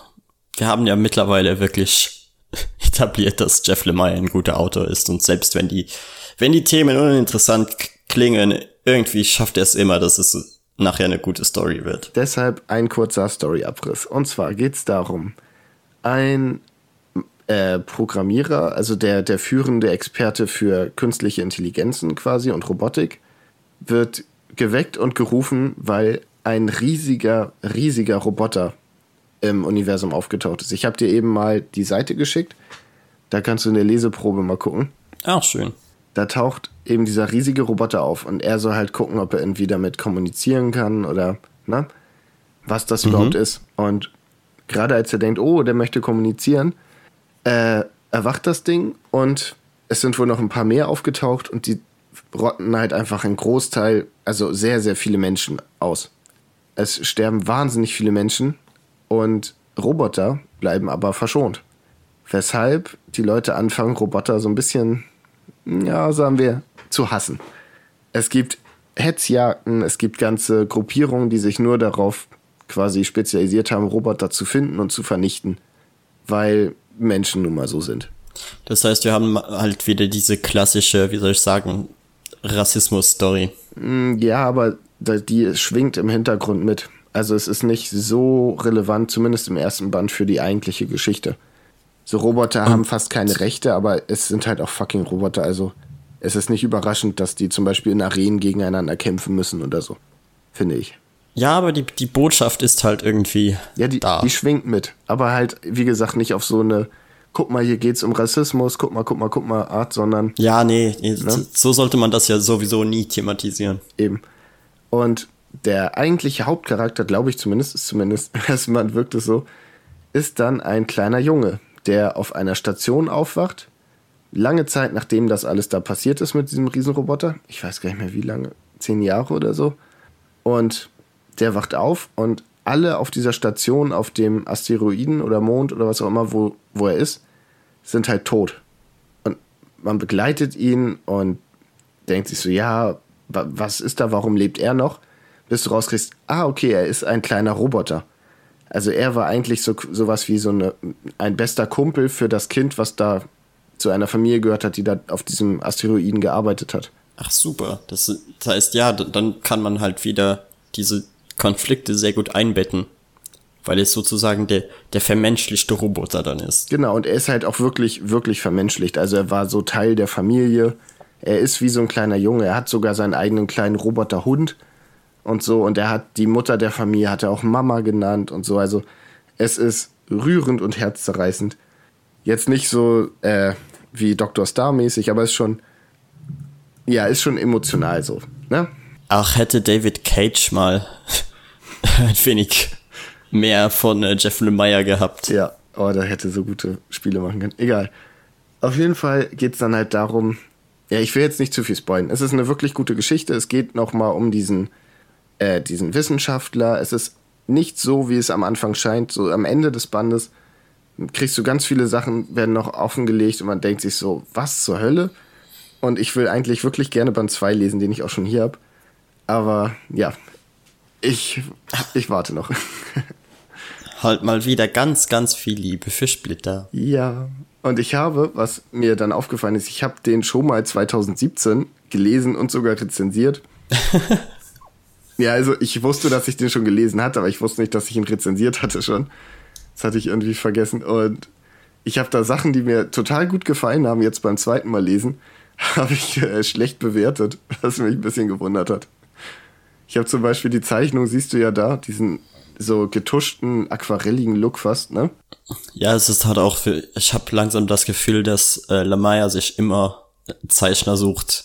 wir haben ja mittlerweile wirklich etabliert, dass Jeff Lemire ein guter Autor ist und selbst wenn die, wenn die Themen uninteressant klingen, irgendwie schafft er es immer, dass es nachher eine gute Story wird. Deshalb ein kurzer Storyabriss. Und zwar geht's darum, ein äh, Programmierer, also der, der führende Experte für künstliche Intelligenzen quasi und Robotik, wird geweckt und gerufen, weil ein riesiger, riesiger Roboter im Universum aufgetaucht ist. Ich habe dir eben mal die Seite geschickt. Da kannst du in der Leseprobe mal gucken. Ach, schön. Da taucht eben dieser riesige Roboter auf und er soll halt gucken, ob er irgendwie damit kommunizieren kann oder, ne? Was das überhaupt ist. Und gerade als er denkt, oh, der möchte kommunizieren, äh, erwacht das Ding und es sind wohl noch ein paar mehr aufgetaucht und die rotten halt einfach einen Großteil, also sehr, sehr viele Menschen aus. Es sterben wahnsinnig viele Menschen und Roboter bleiben aber verschont. Weshalb die Leute anfangen, Roboter so ein bisschen, ja, sagen wir, zu hassen. Es gibt Hetzjagden, es gibt ganze Gruppierungen, die sich nur darauf quasi spezialisiert haben, Roboter zu finden und zu vernichten, weil Menschen nun mal so sind. Das heißt, wir haben halt wieder diese klassische, wie soll ich sagen, Rassismus-Story. Mm, Ja, aber die schwingt im Hintergrund mit. Also es ist nicht so relevant, zumindest im ersten Band, für die eigentliche Geschichte. So Roboter haben fast keine Rechte, aber es sind halt auch fucking Roboter. Also es ist nicht überraschend, dass die zum Beispiel in Arenen gegeneinander kämpfen müssen oder so. Finde ich. Ja, aber die, die Botschaft ist halt irgendwie Ja, die, da. die schwingt mit. Aber halt, wie gesagt, nicht auf so eine, guck mal, hier geht's um Rassismus, guck mal, guck mal, guck mal, Art, sondern ja, nee, so- so sollte man das ja sowieso nie thematisieren. Eben. Und der eigentliche Hauptcharakter, glaube ich zumindest, ist zumindest, erstmal wirkt es so, ist dann ein kleiner Junge, der auf einer Station aufwacht. Lange Zeit, nachdem das alles da passiert ist mit diesem Riesenroboter. Ich weiß gar nicht mehr wie lange, zehn Jahre oder so. Und der wacht auf und alle auf dieser Station, auf dem Asteroiden oder Mond oder was auch immer, wo, wo er ist, sind halt tot. Und man begleitet ihn und denkt sich so, ja, wa- was ist da, warum lebt er noch? Bis du rauskriegst, ah, okay, er ist ein kleiner Roboter. Also er war eigentlich so sowas wie so eine, ein bester Kumpel für das Kind, was da zu einer Familie gehört hat, die da auf diesem Asteroiden gearbeitet hat. Ach super. Das, das heißt, ja, dann kann man halt wieder diese Konflikte sehr gut einbetten. Weil es sozusagen der, der vermenschlichte Roboter dann ist. Genau, und er ist halt auch wirklich, wirklich vermenschlicht. Also er war so Teil der Familie. Er ist wie so ein kleiner Junge. Er hat sogar seinen eigenen kleinen Roboterhund und so. Und er hat die Mutter der Familie, hat er auch Mama genannt und so. Also es ist rührend und herzzerreißend. Jetzt nicht so äh, wie Dr. Star mäßig, aber ist schon, ja, ist schon emotional so. Ne? Ach, hätte David Cage mal ein wenig mehr von äh, Jeff Lemire gehabt. Ja, oh, der hätte so gute Spiele machen können. Egal. Auf jeden Fall geht es dann halt darum, ja, ich will jetzt nicht zu viel spoilen. Es ist eine wirklich gute Geschichte. Es geht nochmal um diesen, äh, diesen Wissenschaftler. Es ist nicht so, wie es am Anfang scheint. So am Ende des Bandes kriegst du ganz viele Sachen, werden noch offengelegt und man denkt sich so, was zur Hölle? Und ich will eigentlich wirklich gerne Band 2 lesen, den ich auch schon hier habe. Aber ja, ich, ich warte noch. Halt mal wieder ganz, ganz viel Liebe für Splitter. Ja. Und ich habe, was mir dann aufgefallen ist, ich habe den schon mal 2017 gelesen und sogar rezensiert. ja, also ich wusste, dass ich den schon gelesen hatte, aber ich wusste nicht, dass ich ihn rezensiert hatte schon. Das hatte ich irgendwie vergessen. Und ich habe da Sachen, die mir total gut gefallen haben, jetzt beim zweiten Mal lesen, habe ich äh, schlecht bewertet, was mich ein bisschen gewundert hat. Ich habe zum Beispiel die Zeichnung, siehst du ja da, diesen so getuschten, aquarelligen Look fast, ne? Ja, es ist halt auch für, ich habe langsam das Gefühl, dass äh, Lemire sich immer Zeichner sucht,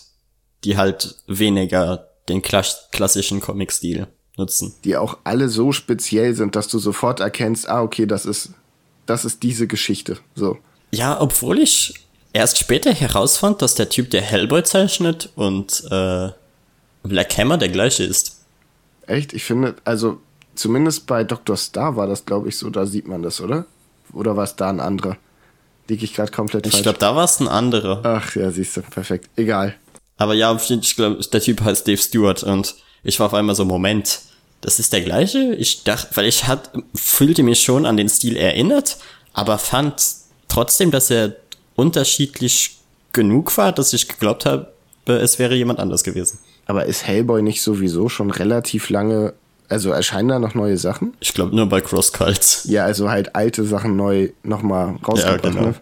die halt weniger den klas klassischen Comic-Stil nutzen. die auch alle so speziell sind, dass du sofort erkennst, ah, okay, das ist, das ist diese Geschichte. So. Ja, obwohl ich erst später herausfand, dass der Typ, der Hellboy zeichnet und äh, Black Hammer der gleiche ist. Echt? Ich finde, also zumindest bei Dr. Star war das, glaube ich, so, da sieht man das, oder? Oder war es da ein anderer? Liege ich gerade komplett Ich falsch? glaube, da war es ein anderer. Ach ja, siehst du, perfekt. Egal. Aber ja, ich glaube, der Typ heißt Dave Stewart und ich war auf einmal so, Moment, das ist der gleiche? Ich dachte, weil ich hat, fühlte mich schon an den Stil erinnert, aber fand trotzdem, dass er unterschiedlich genug war, dass ich geglaubt habe, es wäre jemand anders gewesen. Aber ist Hellboy nicht sowieso schon relativ lange, also erscheinen da noch neue Sachen? Ich glaube nur bei Cross Cults. Ja, also halt alte Sachen neu nochmal rausgebracht, Ja, genau. ne?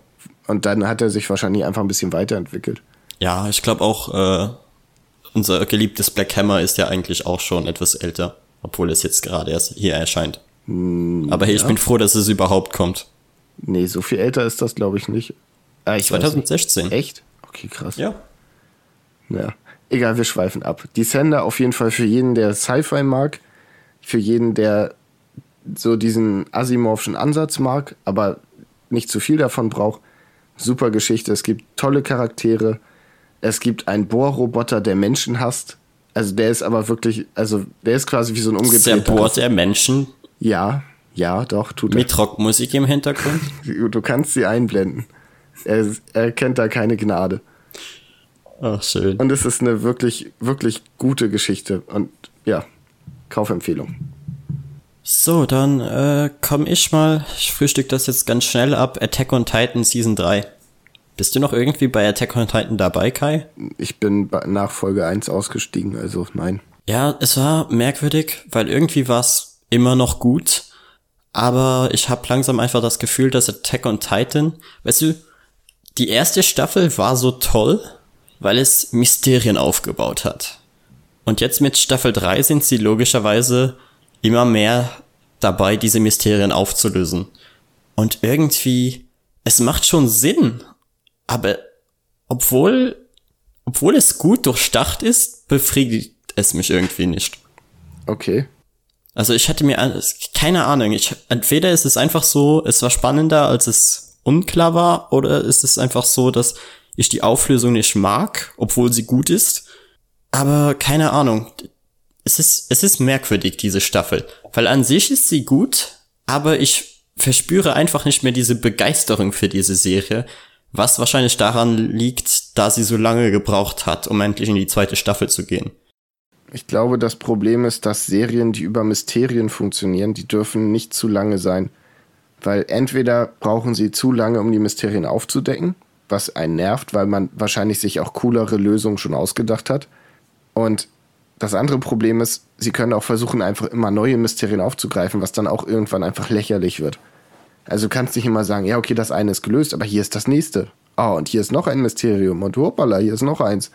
Und dann hat er sich wahrscheinlich einfach ein bisschen weiterentwickelt. Ja, ich glaube auch, äh, unser geliebtes Black Hammer ist ja eigentlich auch schon etwas älter, obwohl es jetzt gerade erst hier erscheint. Aber hey, ich bin froh, dass es überhaupt kommt. Nee, so viel älter ist das, glaube ich, nicht. Ah, ich weiß 2016. nicht. Echt? Okay, krass. Ja. Ja. Egal, wir schweifen ab. Descender auf jeden Fall für jeden, der Sci-Fi mag, für jeden, der so diesen Asimorphschen Ansatz mag, aber nicht zu viel davon braucht. Super Geschichte. Es gibt tolle Charaktere. Es gibt einen Bohrroboter, der Menschen hasst. Also der ist aber wirklich, also der ist quasi wie so ein umgedrehter. Zerbohrt er Menschen Ja, ja, doch, tut er. mit Rockmusik im Hintergrund? Du kannst sie einblenden. Er, er kennt da keine Gnade. Ach, schön. Und es ist eine wirklich, wirklich gute Geschichte. Und ja, Kaufempfehlung. So, dann äh, komm ich mal. Ich frühstück das jetzt ganz schnell ab. Attack on Titan Season 3. Bist du noch irgendwie bei Attack on Titan dabei, Kai? Ich bin nach Folge 1 ausgestiegen, also nein. Ja, es war merkwürdig, weil irgendwie war es immer noch gut. Aber ich habe langsam einfach das Gefühl, dass Attack on Titan, weißt du, die erste Staffel war so toll, weil es Mysterien aufgebaut hat. Und jetzt mit Staffel 3 sind sie logischerweise immer mehr dabei, diese Mysterien aufzulösen. Und irgendwie, es macht schon Sinn, aber obwohl, obwohl es gut durchdacht ist, befriedigt es mich irgendwie nicht. Okay. Also ich hatte mir alles- keine Ahnung. Ich, entweder ist es einfach so, es war spannender, als es unklar war, oder ist es einfach so, dass ich die Auflösung nicht mag, obwohl sie gut ist. Aber keine Ahnung. Es ist, es ist merkwürdig, diese Staffel. Weil an sich ist sie gut, aber ich verspüre einfach nicht mehr diese Begeisterung für diese Serie, was wahrscheinlich daran liegt, da sie so lange gebraucht hat, um endlich in die zweite Staffel zu gehen. Ich glaube, das Problem ist, dass Serien, die über Mysterien funktionieren, die dürfen nicht zu lange sein. Weil entweder brauchen sie zu lange, um die Mysterien aufzudecken, was einen nervt, weil man wahrscheinlich sich auch coolere Lösungen schon ausgedacht hat. Und das andere Problem ist, sie können auch versuchen, einfach immer neue Mysterien aufzugreifen, was dann auch irgendwann einfach lächerlich wird. Also du kannst nicht immer sagen, ja, okay, das eine ist gelöst, aber hier ist das nächste. Oh, und hier ist noch ein Mysterium und hoppala, hier ist noch eins.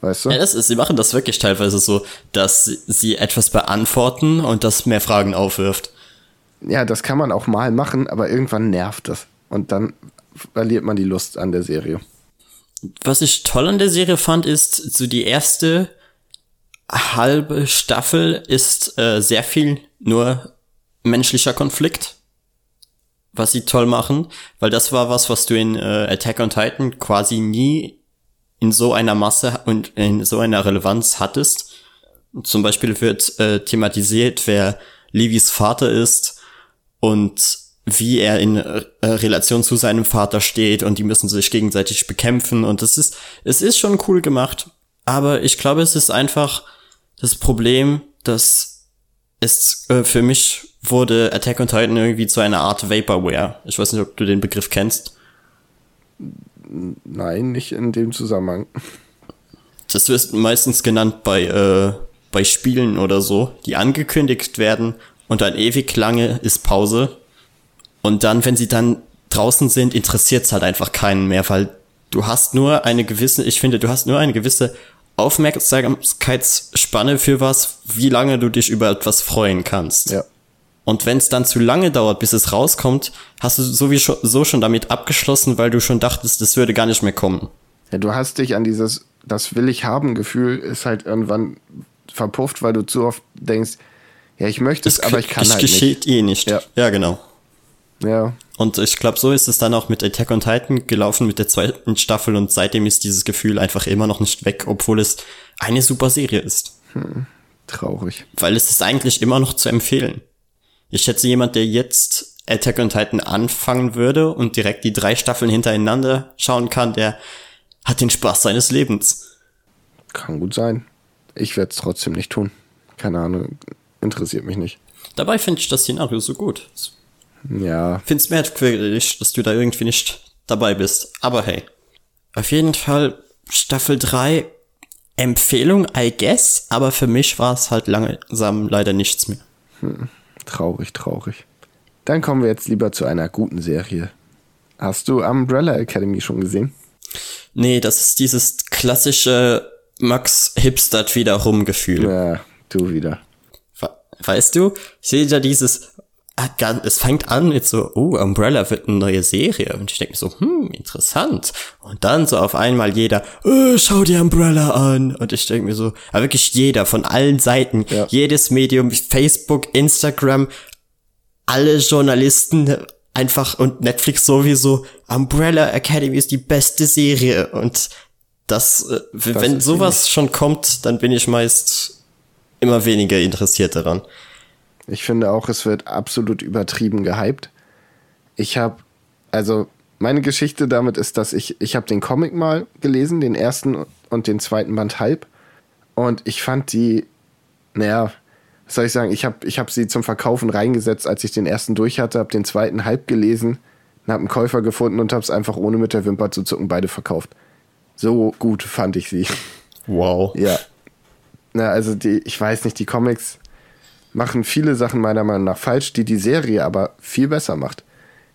Weißt du? Ja, das ist, sie machen das wirklich teilweise so, dass sie- sie etwas beantworten und das mehr Fragen aufwirft. Ja, das kann man auch mal machen, aber irgendwann nervt das. Und dann verliert man die Lust an der Serie. Was ich toll an der Serie fand, ist, so die erste halbe Staffel ist äh, sehr viel nur menschlicher Konflikt. Was sie toll machen, weil das war was, was du in äh, Attack on Titan quasi nie in so einer Masse und in so einer Relevanz hattest. Zum Beispiel wird äh, thematisiert, wer Levis Vater ist und wie er in äh, Relation zu seinem Vater steht und die müssen sich gegenseitig bekämpfen und das ist, es ist schon cool gemacht, aber ich glaube, es ist einfach das Problem, dass es äh, für mich wurde Attack on Titan irgendwie zu einer Art Vaporware. Ich weiß nicht, ob du den Begriff kennst. Nein, nicht in dem Zusammenhang. Das wird meistens genannt bei, äh, bei Spielen oder so, die angekündigt werden und dann ewig lange ist Pause. Und dann, wenn sie dann draußen sind, interessiert es halt einfach keinen mehr, weil du hast nur eine gewisse, ich finde, du hast nur eine gewisse Aufmerksamkeitsspanne für was, wie lange du dich über etwas freuen kannst. Ja. Und wenn es dann zu lange dauert, bis es rauskommt, hast du sowieso schon damit abgeschlossen, weil du schon dachtest, das würde gar nicht mehr kommen. Ja, du hast dich an dieses, das will ich haben Gefühl, ist halt irgendwann verpufft, weil du zu oft denkst, ja, ich möchte es, aber ich kann es halt geschieht eh nicht. Ja. ja genau. Ja, Und ich glaube, so ist es dann auch mit Attack on Titan gelaufen mit der zweiten Staffel und seitdem ist dieses Gefühl einfach immer noch nicht weg, obwohl es eine super Serie ist. traurig. Weil es ist eigentlich immer noch zu empfehlen. Ich schätze, jemand, der jetzt Attack on Titan anfangen würde und direkt die drei Staffeln hintereinander schauen kann, der hat den Spaß seines Lebens. Kann gut sein. Ich werde es trotzdem nicht tun. Keine Ahnung, interessiert mich nicht. Dabei finde ich das Szenario so gut. Ja, Find's merkwürdig, dass du da irgendwie nicht dabei bist. Aber hey. Auf jeden Fall Staffel 3 Empfehlung, I guess, aber für mich war es halt langsam leider nichts mehr. Traurig, traurig. Dann kommen wir jetzt lieber zu einer guten Serie. Hast du Umbrella Academy schon gesehen? Nee, das ist dieses klassische Max Hipstert wiederum Gefühl. Ja, du wieder. We- Weißt du, ich sehe da dieses es fängt an mit so, oh, Umbrella wird eine neue Serie. Und ich denke mir so, hm, interessant. Und dann so auf einmal jeder, oh, schau dir Umbrella an. Und ich denke mir so, aber wirklich jeder von allen Seiten, ja. jedes Medium, Facebook, Instagram, alle Journalisten einfach und Netflix sowieso, Umbrella Academy ist die beste Serie. Und das, äh, das wenn sowas schon kommt, dann bin ich meist immer weniger interessiert daran. Ich finde auch, es wird absolut übertrieben gehypt. Ich habe, also meine Geschichte damit ist, dass ich, ich habe den Comic mal gelesen, den ersten und den zweiten Band halb. Und ich fand die, naja, was soll ich sagen, ich habe ich hab sie zum Verkaufen reingesetzt, als ich den ersten durch hatte, habe den zweiten halb gelesen, habe einen Käufer gefunden und habe es einfach ohne mit der Wimper zu zucken beide verkauft. So gut fand ich sie. Wow. Ja. Na, also die, ich weiß nicht, die Comics machen viele Sachen meiner Meinung nach falsch, die die Serie aber viel besser macht.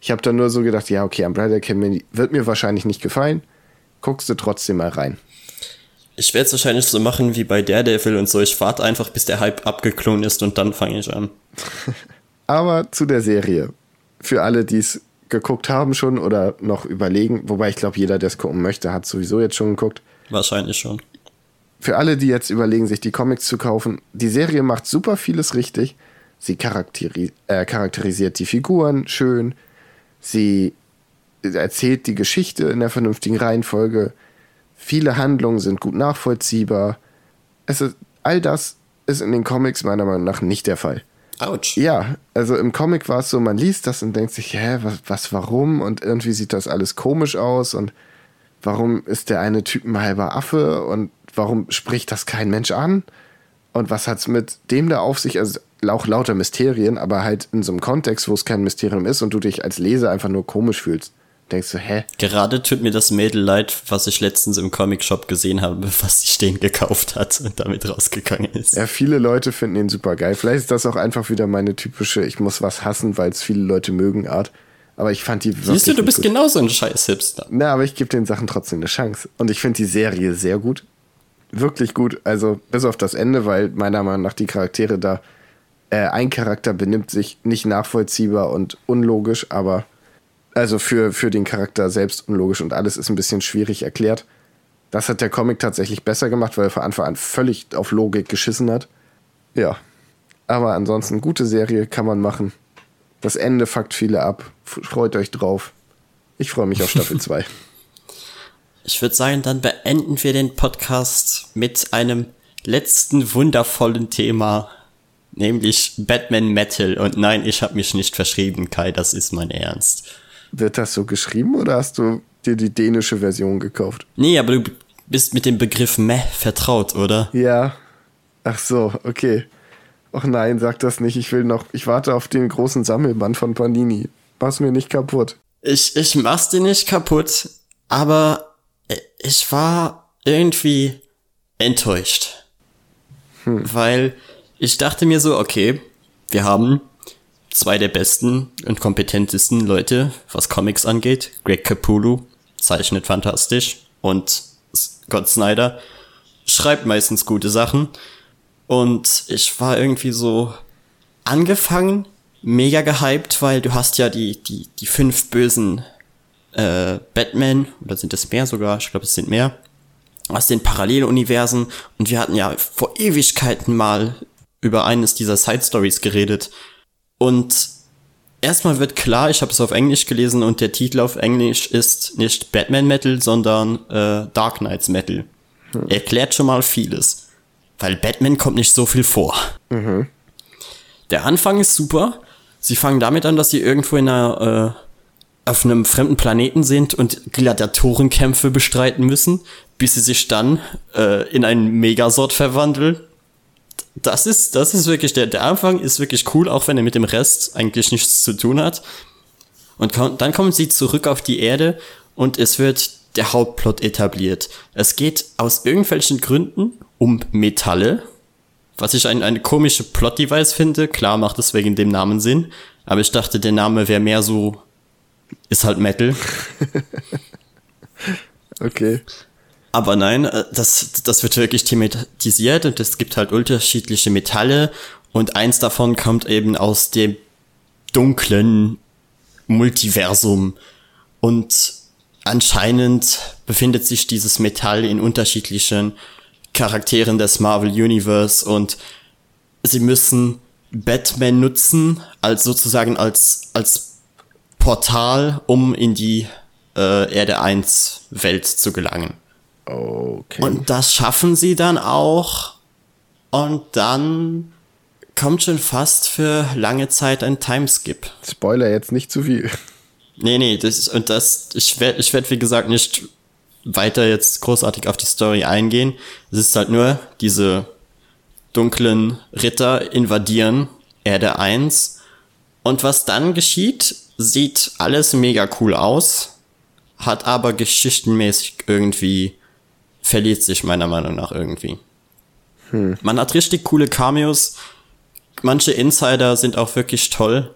Ich habe dann nur so gedacht, ja, okay, Umbrella Academy wird mir wahrscheinlich nicht gefallen. Guckst du trotzdem mal rein. Ich werde es wahrscheinlich so machen wie bei Daredevil und so. Ich warte einfach, bis der Hype abgeklungen ist und dann fange ich an. aber zu der Serie. Für alle, die es geguckt haben schon oder noch überlegen, wobei ich glaube, jeder, der es gucken möchte, hat sowieso jetzt schon geguckt. Wahrscheinlich schon für alle, die jetzt überlegen, sich die Comics zu kaufen, die Serie macht super vieles richtig. Sie charakteri äh, charakterisiert die Figuren schön. Sie erzählt die Geschichte in der vernünftigen Reihenfolge. Viele Handlungen sind gut nachvollziehbar. Es ist, all das ist in den Comics meiner Meinung nach nicht der Fall. Autsch. Ja, also im Comic war es so, man liest das und denkt sich, hä, was, was, warum? Und irgendwie sieht das alles komisch aus und warum ist der eine Typ ein halber Affe und warum spricht das kein Mensch an? Und was hat es mit dem da auf sich? Also auch lauter Mysterien, aber halt in so einem Kontext, wo es kein Mysterium ist und du dich als Leser einfach nur komisch fühlst. Denkst du, hä? Gerade tut mir das Mädel leid, was ich letztens im Comic-Shop gesehen habe, was sich den gekauft hat und damit rausgegangen ist. Ja, viele Leute finden ihn super geil. Vielleicht ist das auch einfach wieder meine typische, ich muss was hassen, weil es viele Leute mögen Art. Aber ich fand die. Siehst du, du bist gut. genauso ein scheiß Hipster. Na, aber ich gebe den Sachen trotzdem eine Chance. Und ich finde die Serie sehr gut wirklich gut. Also bis auf das Ende, weil meiner Meinung nach die Charaktere da, äh, ein Charakter benimmt sich nicht nachvollziehbar und unlogisch, aber also für, für den Charakter selbst unlogisch und alles ist ein bisschen schwierig erklärt. Das hat der Comic tatsächlich besser gemacht, weil er von Anfang an völlig auf Logik geschissen hat. Ja. Aber ansonsten, gute Serie kann man machen. Das Ende fuckt viele ab. Freut euch drauf. Ich freue mich auf Staffel 2. Ich würde sagen, dann beenden wir den Podcast mit einem letzten wundervollen Thema, nämlich Batman Metal. Und nein, ich habe mich nicht verschrieben, Kai, das ist mein Ernst. Wird das so geschrieben oder hast du dir die dänische Version gekauft? Nee, aber du bist mit dem Begriff Meh vertraut, oder? Ja. Ach so, okay. Ach nein, sag das nicht. Ich will noch, ich warte auf den großen Sammelband von Panini. Mach's mir nicht kaputt. Ich, ich mach's dir nicht kaputt, aber ich war irgendwie enttäuscht. Hm. Weil ich dachte mir so, okay, wir haben zwei der besten und kompetentesten Leute, was Comics angeht. Greg Capullo zeichnet fantastisch und Scott Snyder schreibt meistens gute Sachen. Und ich war irgendwie so angefangen, mega gehypt, weil du hast ja die, die, die fünf bösen äh, Batman, oder sind es mehr sogar, ich glaube es sind mehr, aus den Paralleluniversen und wir hatten ja vor Ewigkeiten mal über eines dieser Side Stories geredet und erstmal wird klar, ich habe es auf Englisch gelesen und der Titel auf Englisch ist nicht Batman Metal, sondern äh, Dark Knights Metal. Hm. Erklärt schon mal vieles, weil Batman kommt nicht so viel vor. Mhm. Der Anfang ist super. Sie fangen damit an, dass sie irgendwo in einer äh, auf einem fremden Planeten sind und Gladiatorenkämpfe bestreiten müssen, bis sie sich dann äh, in einen Megasort verwandeln. Das ist, das ist wirklich, der, der Anfang ist wirklich cool, auch wenn er mit dem Rest eigentlich nichts zu tun hat. Und dann kommen sie zurück auf die Erde und es wird der Hauptplot etabliert. Es geht aus irgendwelchen Gründen um Metalle, was ich ein, eine komische Plot-Device finde. Klar macht es wegen dem Namen Sinn, aber ich dachte, der Name wäre mehr so ist halt Metal. okay. Aber nein, äh, das, das wird wirklich thematisiert und es gibt halt unterschiedliche Metalle und eins davon kommt eben aus dem dunklen Multiversum und anscheinend befindet sich dieses Metall in unterschiedlichen Charakteren des Marvel Universe und sie müssen Batman nutzen als sozusagen als als Portal, um in die äh, Erde 1 Welt zu gelangen. Okay. Und das schaffen sie dann auch. Und dann kommt schon fast für lange Zeit ein Timeskip. Spoiler jetzt nicht zu viel. Nee, nee, das, und das, ich werde, ich werd, wie gesagt, nicht weiter jetzt großartig auf die Story eingehen. Es ist halt nur, diese dunklen Ritter invadieren Erde 1. Und was dann geschieht, sieht alles mega cool aus, hat aber geschichtenmäßig irgendwie, verliert sich meiner Meinung nach irgendwie. Hm. Man hat richtig coole Cameos. Manche Insider sind auch wirklich toll.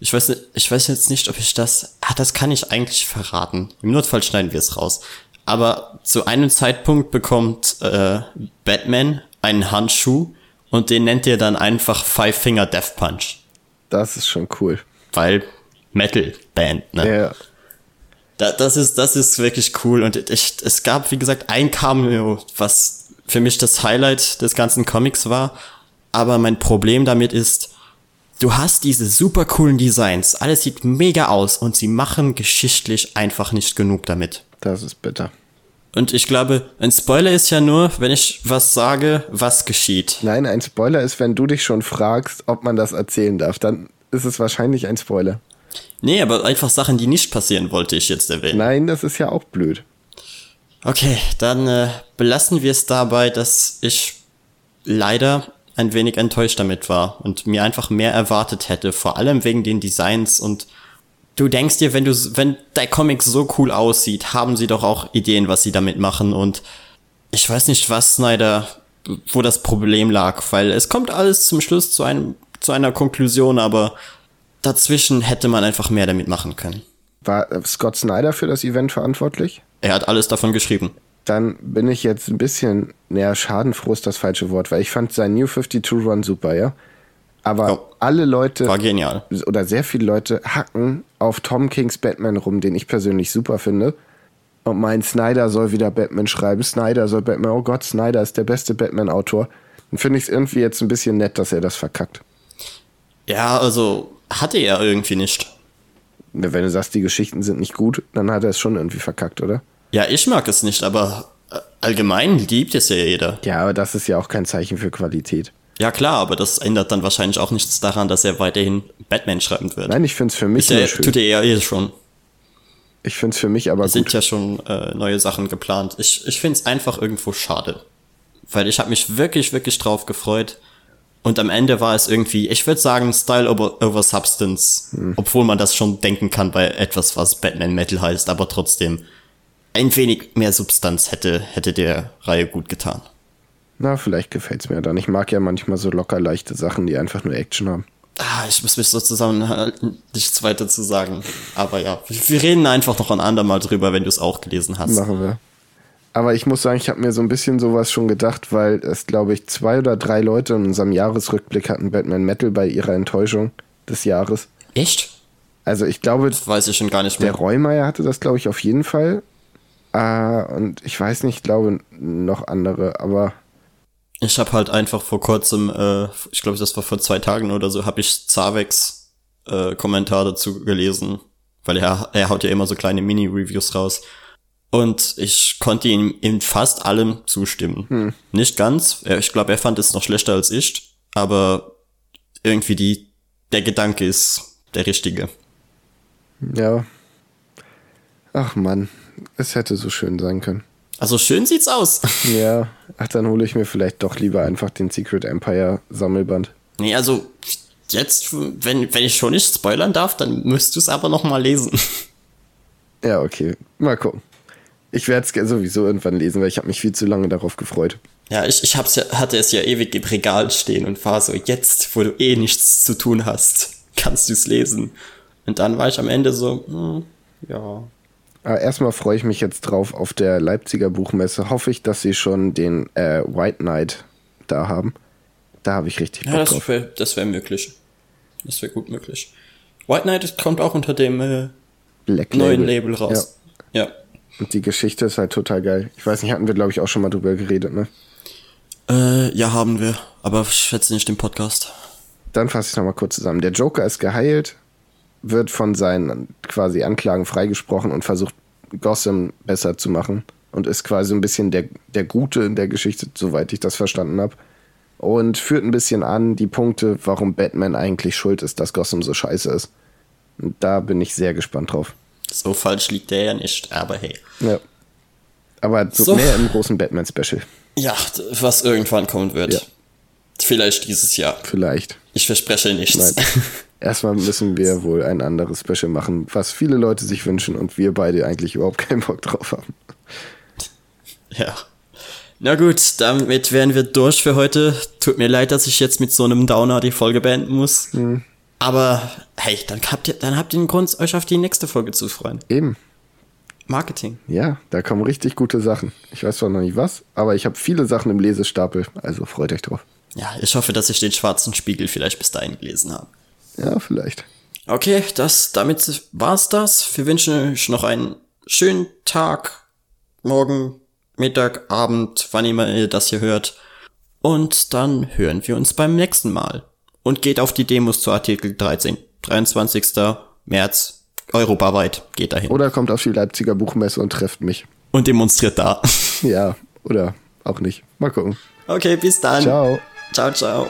Ich weiß, ich weiß jetzt nicht, ob ich das, ah, das kann ich eigentlich verraten. Im Notfall schneiden wir es raus. Aber zu einem Zeitpunkt bekommt äh, Batman einen Handschuh und den nennt ihr dann einfach Five Finger Death Punch. Das ist schon cool. Weil Metal Band, ne? Ja. Da, das ist, das ist wirklich cool und ich, es gab, wie gesagt, ein Cameo, was für mich das Highlight des ganzen Comics war. Aber mein Problem damit ist, du hast diese super coolen Designs, alles sieht mega aus und sie machen geschichtlich einfach nicht genug damit. Das ist bitter. Und ich glaube, ein Spoiler ist ja nur, wenn ich was sage, was geschieht. Nein, ein Spoiler ist, wenn du dich schon fragst, ob man das erzählen darf. Dann ist es wahrscheinlich ein Spoiler. Nee, aber einfach Sachen, die nicht passieren, wollte ich jetzt erwähnen. Nein, das ist ja auch blöd. Okay, dann äh, belassen wir es dabei, dass ich leider ein wenig enttäuscht damit war und mir einfach mehr erwartet hätte, vor allem wegen den Designs und du denkst dir, wenn du, wenn der Comic so cool aussieht, haben sie doch auch Ideen, was sie damit machen und ich weiß nicht, was Snyder, wo das Problem lag, weil es kommt alles zum Schluss zu einem, zu einer Konklusion, aber dazwischen hätte man einfach mehr damit machen können. War Scott Snyder für das Event verantwortlich? Er hat alles davon geschrieben. Dann bin ich jetzt ein bisschen, naja, schadenfroh ist das falsche Wort, weil ich fand sein New 52 Run super, ja. Aber oh, alle Leute war genial. oder sehr viele Leute hacken auf Tom Kings Batman rum, den ich persönlich super finde. Und meinen Snyder soll wieder Batman schreiben. Snyder soll Batman. Oh Gott, Snyder ist der beste Batman-Autor. Dann finde ich es irgendwie jetzt ein bisschen nett, dass er das verkackt. Ja, also hatte er irgendwie nicht. Wenn du sagst, die Geschichten sind nicht gut, dann hat er es schon irgendwie verkackt, oder? Ja, ich mag es nicht, aber äh, allgemein liebt es ja jeder. Ja, aber das ist ja auch kein Zeichen für Qualität. Ja, klar, aber das ändert dann wahrscheinlich auch nichts daran, dass er weiterhin Batman schreiben wird. Nein, ich finde es für mich ist schön. Tut er ja eh schon. Ich finde es für mich aber es gut. sind ja schon äh, neue Sachen geplant. Ich, ich finde es einfach irgendwo schade. Weil ich habe mich wirklich, wirklich drauf gefreut. Und am Ende war es irgendwie, ich würde sagen, Style over, over Substance. Hm. Obwohl man das schon denken kann bei etwas, was Batman Metal heißt, aber trotzdem ein wenig mehr Substanz hätte, hätte der Reihe gut getan. Na, vielleicht gefällt es mir dann. Ich mag ja manchmal so locker leichte Sachen, die einfach nur Action haben. Ah, ich muss mich so zusammenhalten, nichts weiter zu sagen. Aber ja, wir reden einfach noch ein andermal drüber, wenn du es auch gelesen hast. Machen wir. Aber ich muss sagen, ich habe mir so ein bisschen sowas schon gedacht, weil es, glaube ich, zwei oder drei Leute in unserem Jahresrückblick hatten Batman Metal bei ihrer Enttäuschung des Jahres. Echt? Also ich glaube, das weiß ich schon gar nicht mehr. Der Reumeier hatte das, glaube ich, auf jeden Fall. Uh, und ich weiß nicht, ich glaube noch andere, aber ich habe halt einfach vor kurzem, äh, ich glaube, das war vor zwei Tagen oder so, habe ich Zaveks äh, Kommentar dazu gelesen, weil er, er haut ja immer so kleine Mini-Reviews raus. Und ich konnte ihm in fast allem zustimmen. Hm. Nicht ganz. Ich glaube, er fand es noch schlechter als ich, aber irgendwie die, der Gedanke ist der richtige. Ja. Ach man, es hätte so schön sein können. Also schön sieht's aus. Ja, ach, dann hole ich mir vielleicht doch lieber einfach den Secret Empire Sammelband. Nee, also jetzt, wenn, wenn ich schon nicht spoilern darf, dann müsst du es aber noch mal lesen. Ja, okay. Mal gucken. Ich werde es sowieso irgendwann lesen, weil ich habe mich viel zu lange darauf gefreut. Ja, ich, ich hab's ja, hatte es ja ewig im Regal stehen und war so, jetzt, wo du eh nichts zu tun hast, kannst du es lesen. Und dann war ich am Ende so, hm, ja, aber erstmal freue ich mich jetzt drauf auf der Leipziger Buchmesse. Hoffe ich, dass sie schon den äh, White Knight da haben. Da habe ich richtig Bock ja, das drauf. Wär, das wäre möglich. Das wäre gut möglich. White Knight kommt auch unter dem äh, Black neuen Label raus. Ja. ja. Und die Geschichte ist halt total geil. Ich weiß nicht, hatten wir, glaube ich, auch schon mal drüber geredet, ne? Äh, ja, haben wir. Aber ich schätze nicht im Podcast. Dann fasse ich nochmal kurz zusammen. Der Joker ist geheilt, wird von seinen quasi Anklagen freigesprochen und versucht, Gotham besser zu machen. Und ist quasi ein bisschen der, der Gute in der Geschichte, soweit ich das verstanden habe. Und führt ein bisschen an die Punkte, warum Batman eigentlich schuld ist, dass Gotham so scheiße ist. Und da bin ich sehr gespannt drauf. So falsch liegt der ja nicht, aber hey. Ja. Aber so, so. mehr im großen Batman-Special. Ja, was irgendwann kommen wird. Ja. Vielleicht dieses Jahr. Vielleicht. Ich verspreche nichts. Nein. Erstmal müssen wir wohl ein anderes Special machen, was viele Leute sich wünschen und wir beide eigentlich überhaupt keinen Bock drauf haben. Ja. Na gut, damit wären wir durch für heute. Tut mir leid, dass ich jetzt mit so einem Downer die Folge beenden muss. Mhm. Aber hey, dann habt ihr, dann habt ihr einen Grund, euch auf die nächste Folge zu freuen. Eben. Marketing. Ja, da kommen richtig gute Sachen. Ich weiß zwar noch nicht was, aber ich habe viele Sachen im Lesestapel, also freut euch drauf. Ja, ich hoffe, dass ich den schwarzen Spiegel vielleicht bis dahin gelesen habe. Ja, vielleicht. Okay, das, damit war's das. Wir wünschen euch noch einen schönen Tag, morgen, Mittag, Abend, wann immer ihr das hier hört. Und dann hören wir uns beim nächsten Mal. Und geht auf die Demos zu Artikel 13. 23. März, europaweit, geht dahin. Oder kommt auf die Leipziger Buchmesse und trefft mich. Und demonstriert da. Ja, oder auch nicht. Mal gucken. Okay, bis dann. Ciao. Ciao, ciao.